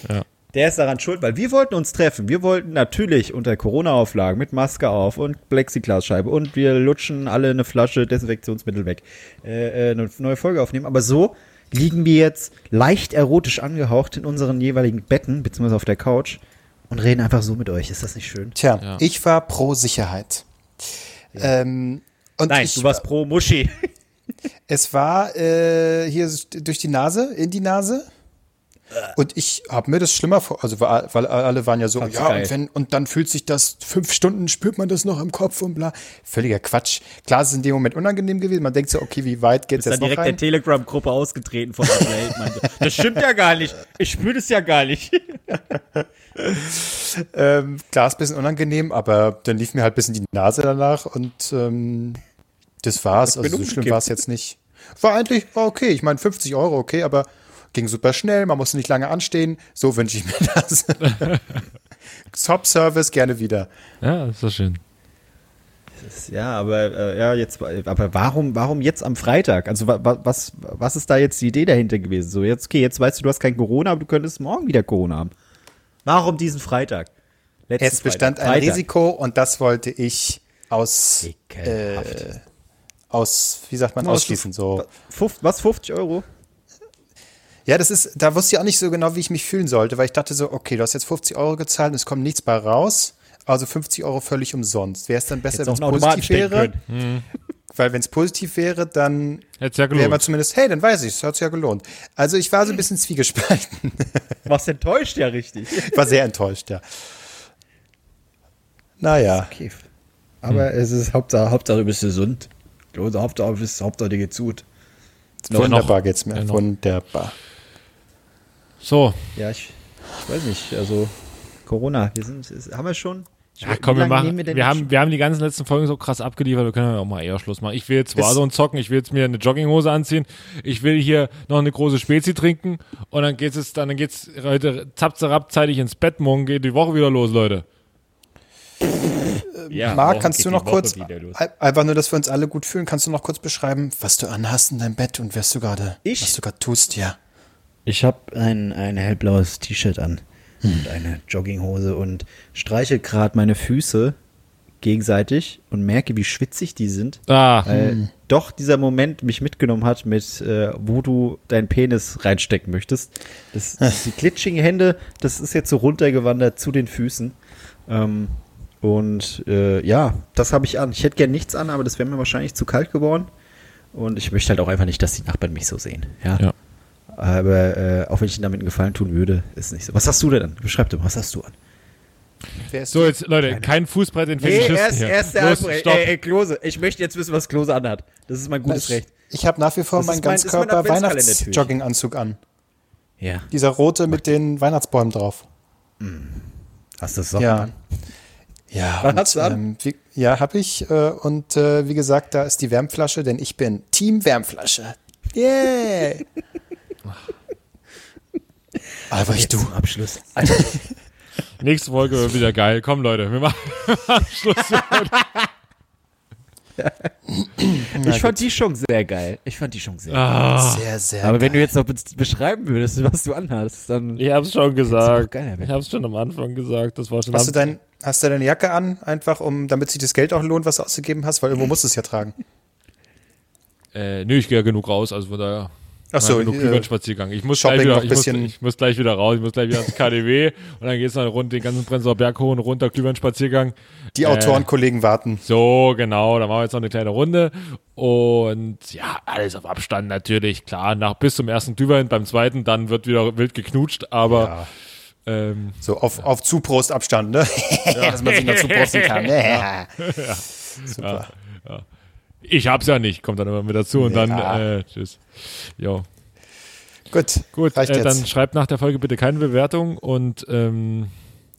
Ja. Der ist daran schuld, weil wir wollten uns treffen. Wir wollten natürlich unter Corona-Auflagen mit Maske auf und Plexiglasscheibe und wir lutschen alle eine Flasche Desinfektionsmittel weg. Äh, äh, eine neue Folge aufnehmen. Aber so liegen wir jetzt leicht erotisch angehaucht in unseren jeweiligen Betten, beziehungsweise auf der Couch und reden einfach so mit euch. Ist das nicht schön? Tja, Ja. ich war pro Sicherheit. Ähm, und Nein, ich, du warst pro Muschi. Es war äh, hier durch die Nase, in die Nase. Und ich habe mir das schlimmer vor, also weil alle waren ja so, Fand's ja, geil. und, wenn, und dann fühlt sich das, fünf Stunden spürt man das noch im Kopf und bla. Völliger Quatsch. Klar, es ist in dem Moment unangenehm gewesen. Man denkt so, okay, wie weit geht's jetzt noch direkt der rein? Telegram-Gruppe ausgetreten von der Welt. meinte, Das stimmt ja gar nicht. Ich spüre das ja gar nicht. Ähm, klar, ist ein bisschen unangenehm, aber dann lief mir halt ein bisschen die Nase danach und ähm, das war's. Also so schlimm war es jetzt nicht. War eigentlich, war okay. Ich meine, 50 Euro, okay, aber ging super schnell, man musste nicht lange anstehen. So wünsche ich mir das. Top-Service, gerne wieder. ja, das ist doch schön. Ja, aber äh, ja, jetzt, aber warum, warum jetzt am Freitag? Also wa, wa, was, was ist da jetzt die Idee dahinter gewesen? So jetzt, okay, jetzt weißt du, du hast kein Corona, aber du könntest morgen wieder Corona haben. Warum diesen Freitag? Letzten Es bestand Freitag. ein Freitag. Risiko und das wollte ich aus, äh, aus, wie sagt man, Aus- ausschließen. So. Was, 50 Euro? Ja, das ist, da wusste ich auch nicht so genau, wie ich mich fühlen sollte, weil ich dachte so, okay, du hast jetzt 50 Euro gezahlt und es kommt nichts bei raus. Also 50 Euro völlig umsonst. Wäre es dann besser, wenn es positiv wäre? können. Weil wenn es positiv wäre, dann ja wäre man gelohnt. zumindest, hey, dann weiß ich, es hat sich ja gelohnt. Also ich war so ein bisschen zwiegespalten. Was enttäuscht ja richtig. Ich war sehr enttäuscht, ja. Naja, Okay. Aber es ist Hauptsache, Hauptsache du bist gesund. Hauptsache, du bist, Hauptsache dir geht's gut. wunderbar geht's mir. Wunderbar. So, Ja, ich, ich weiß nicht, also Corona, wir sind, ist, haben wir schon? ja, komm, wir machen. Wir, jetzt haben, wir haben die ganzen letzten Folgen so krass abgeliefert, wir können ja auch mal eher Schluss machen. Ich will jetzt Warzone zocken, ich will jetzt mir eine Jogginghose anziehen, ich will hier noch eine große Spezi trinken und dann geht's jetzt, dann geht's heute zapzerab zeitig ins Bett, morgen geht die Woche wieder los, Leute. Ja, Marc, kannst geht du noch kurz, wieder los. ein- einfach nur, dass wir uns alle gut fühlen, kannst du noch kurz beschreiben, was du anhast in deinem Bett und was du gerade, Ich? was du gerade tust, ja. Ich habe ein, ein hellblaues T-Shirt an und eine Jogginghose und streiche gerade meine Füße gegenseitig und merke, wie schwitzig die sind. Ah, Weil doch dieser Moment mich mitgenommen hat, mit äh, wo du deinen Penis reinstecken möchtest. Das, das, die glitschigen Hände, das ist jetzt so runtergewandert zu den Füßen. Ähm, und äh, ja, das habe ich an. Ich hätte gern nichts an, aber das wäre mir wahrscheinlich zu kalt geworden. Und ich möchte halt auch einfach nicht, dass die Nachbarn mich so sehen. Ja. Ja. Aber äh, auch wenn ich ihnen damit einen Gefallen tun würde, ist nicht so. Was hast du denn an? Beschreib dir mal, was hast du an? So jetzt, Leute, kein Fußbrett in Fetischisten hier. Los, stopp. Klose. Ich möchte jetzt wissen, was Klose anhat. Das ist mein gutes Recht. Ich habe nach wie vor Das meinen mein- ist mein. Ganzkörper-Weihnachtsjogginganzug an. Ja. Dieser rote mit den Weihnachtsbäumen drauf. Hast du das Socken Ja. an? Ja, Was hast du an? ähm, wie, ja, habe ich. Äh, und äh, wie gesagt, da ist die Wärmflasche, denn ich bin Team Wärmflasche. Yeah! Aber ich du. Abschluss. Nächste Folge wird wieder geil. Komm, Leute, wir machen, wir machen Schluss. für heute. Ich fand die schon sehr geil. Ich fand die schon sehr Ah, Sehr, sehr. geil. Aber wenn du geil. jetzt noch be- beschreiben würdest, was du anhast, dann. ich hab's schon gesagt. Ich hab's schon am Anfang gesagt. Das war schon hast, du dein, hast du deine Jacke an, einfach um, damit sich das Geld auch lohnt, was du ausgegeben hast? Weil irgendwo musst du es ja tragen. Äh, nö, ich gehe ja genug raus, also von daher. Ach so, äh, Glühweinspaziergang. Ich muss Shopping gleich wieder, ich muss, ich muss gleich wieder raus, ich muss gleich wieder ans KDW und dann geht's dann rund den ganzen Prenzlauer Berg hoch und runter, Glühweinspaziergang. Die Äh, Autorenkollegen warten. So, genau, dann machen wir jetzt noch eine kleine Runde und ja, alles auf Abstand natürlich, klar, nach bis zum ersten Glühwein, beim zweiten, dann wird wieder wild geknutscht, aber ähm, So auf, auf Zuprostabstand, ne? Dass man sich noch zuprosten kann. Ja. Super. Ich hab's ja nicht, kommt dann immer mit dazu und Ja. dann äh, tschüss. Jo. Gut, Gut, reicht äh, jetzt. dann schreibt nach der Folge bitte keine Bewertung und ähm,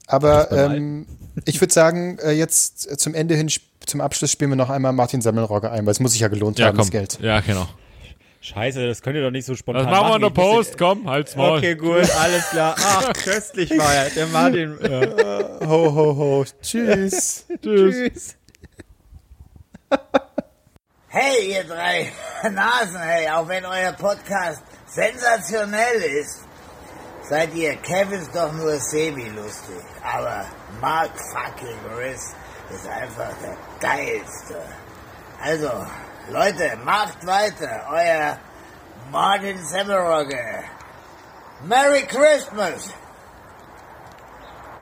Aber ähm, ich würde sagen, äh, jetzt äh, zum Ende hin, zum Abschluss spielen wir noch einmal Martin Sammelrogge ein, weil es muss sich ja gelohnt ja, haben, komm. das Geld. Ja, genau. Scheiße, das könnt ihr doch nicht so spontan Das machen wir in der Post, komm, halt's Maul. Okay, gut, alles klar. Ach, köstlich war er. Der Martin. Ho, ho, ho. Tschüss. Tschüss. Hey, ihr drei Nasen, hey, auch wenn euer Podcast sensationell ist, seid ihr Kevins doch nur semi-lustig. Aber Mark fucking Riss ist einfach der geilste. Also, Leute, macht weiter. Euer Martin Semmerogge. Merry Christmas!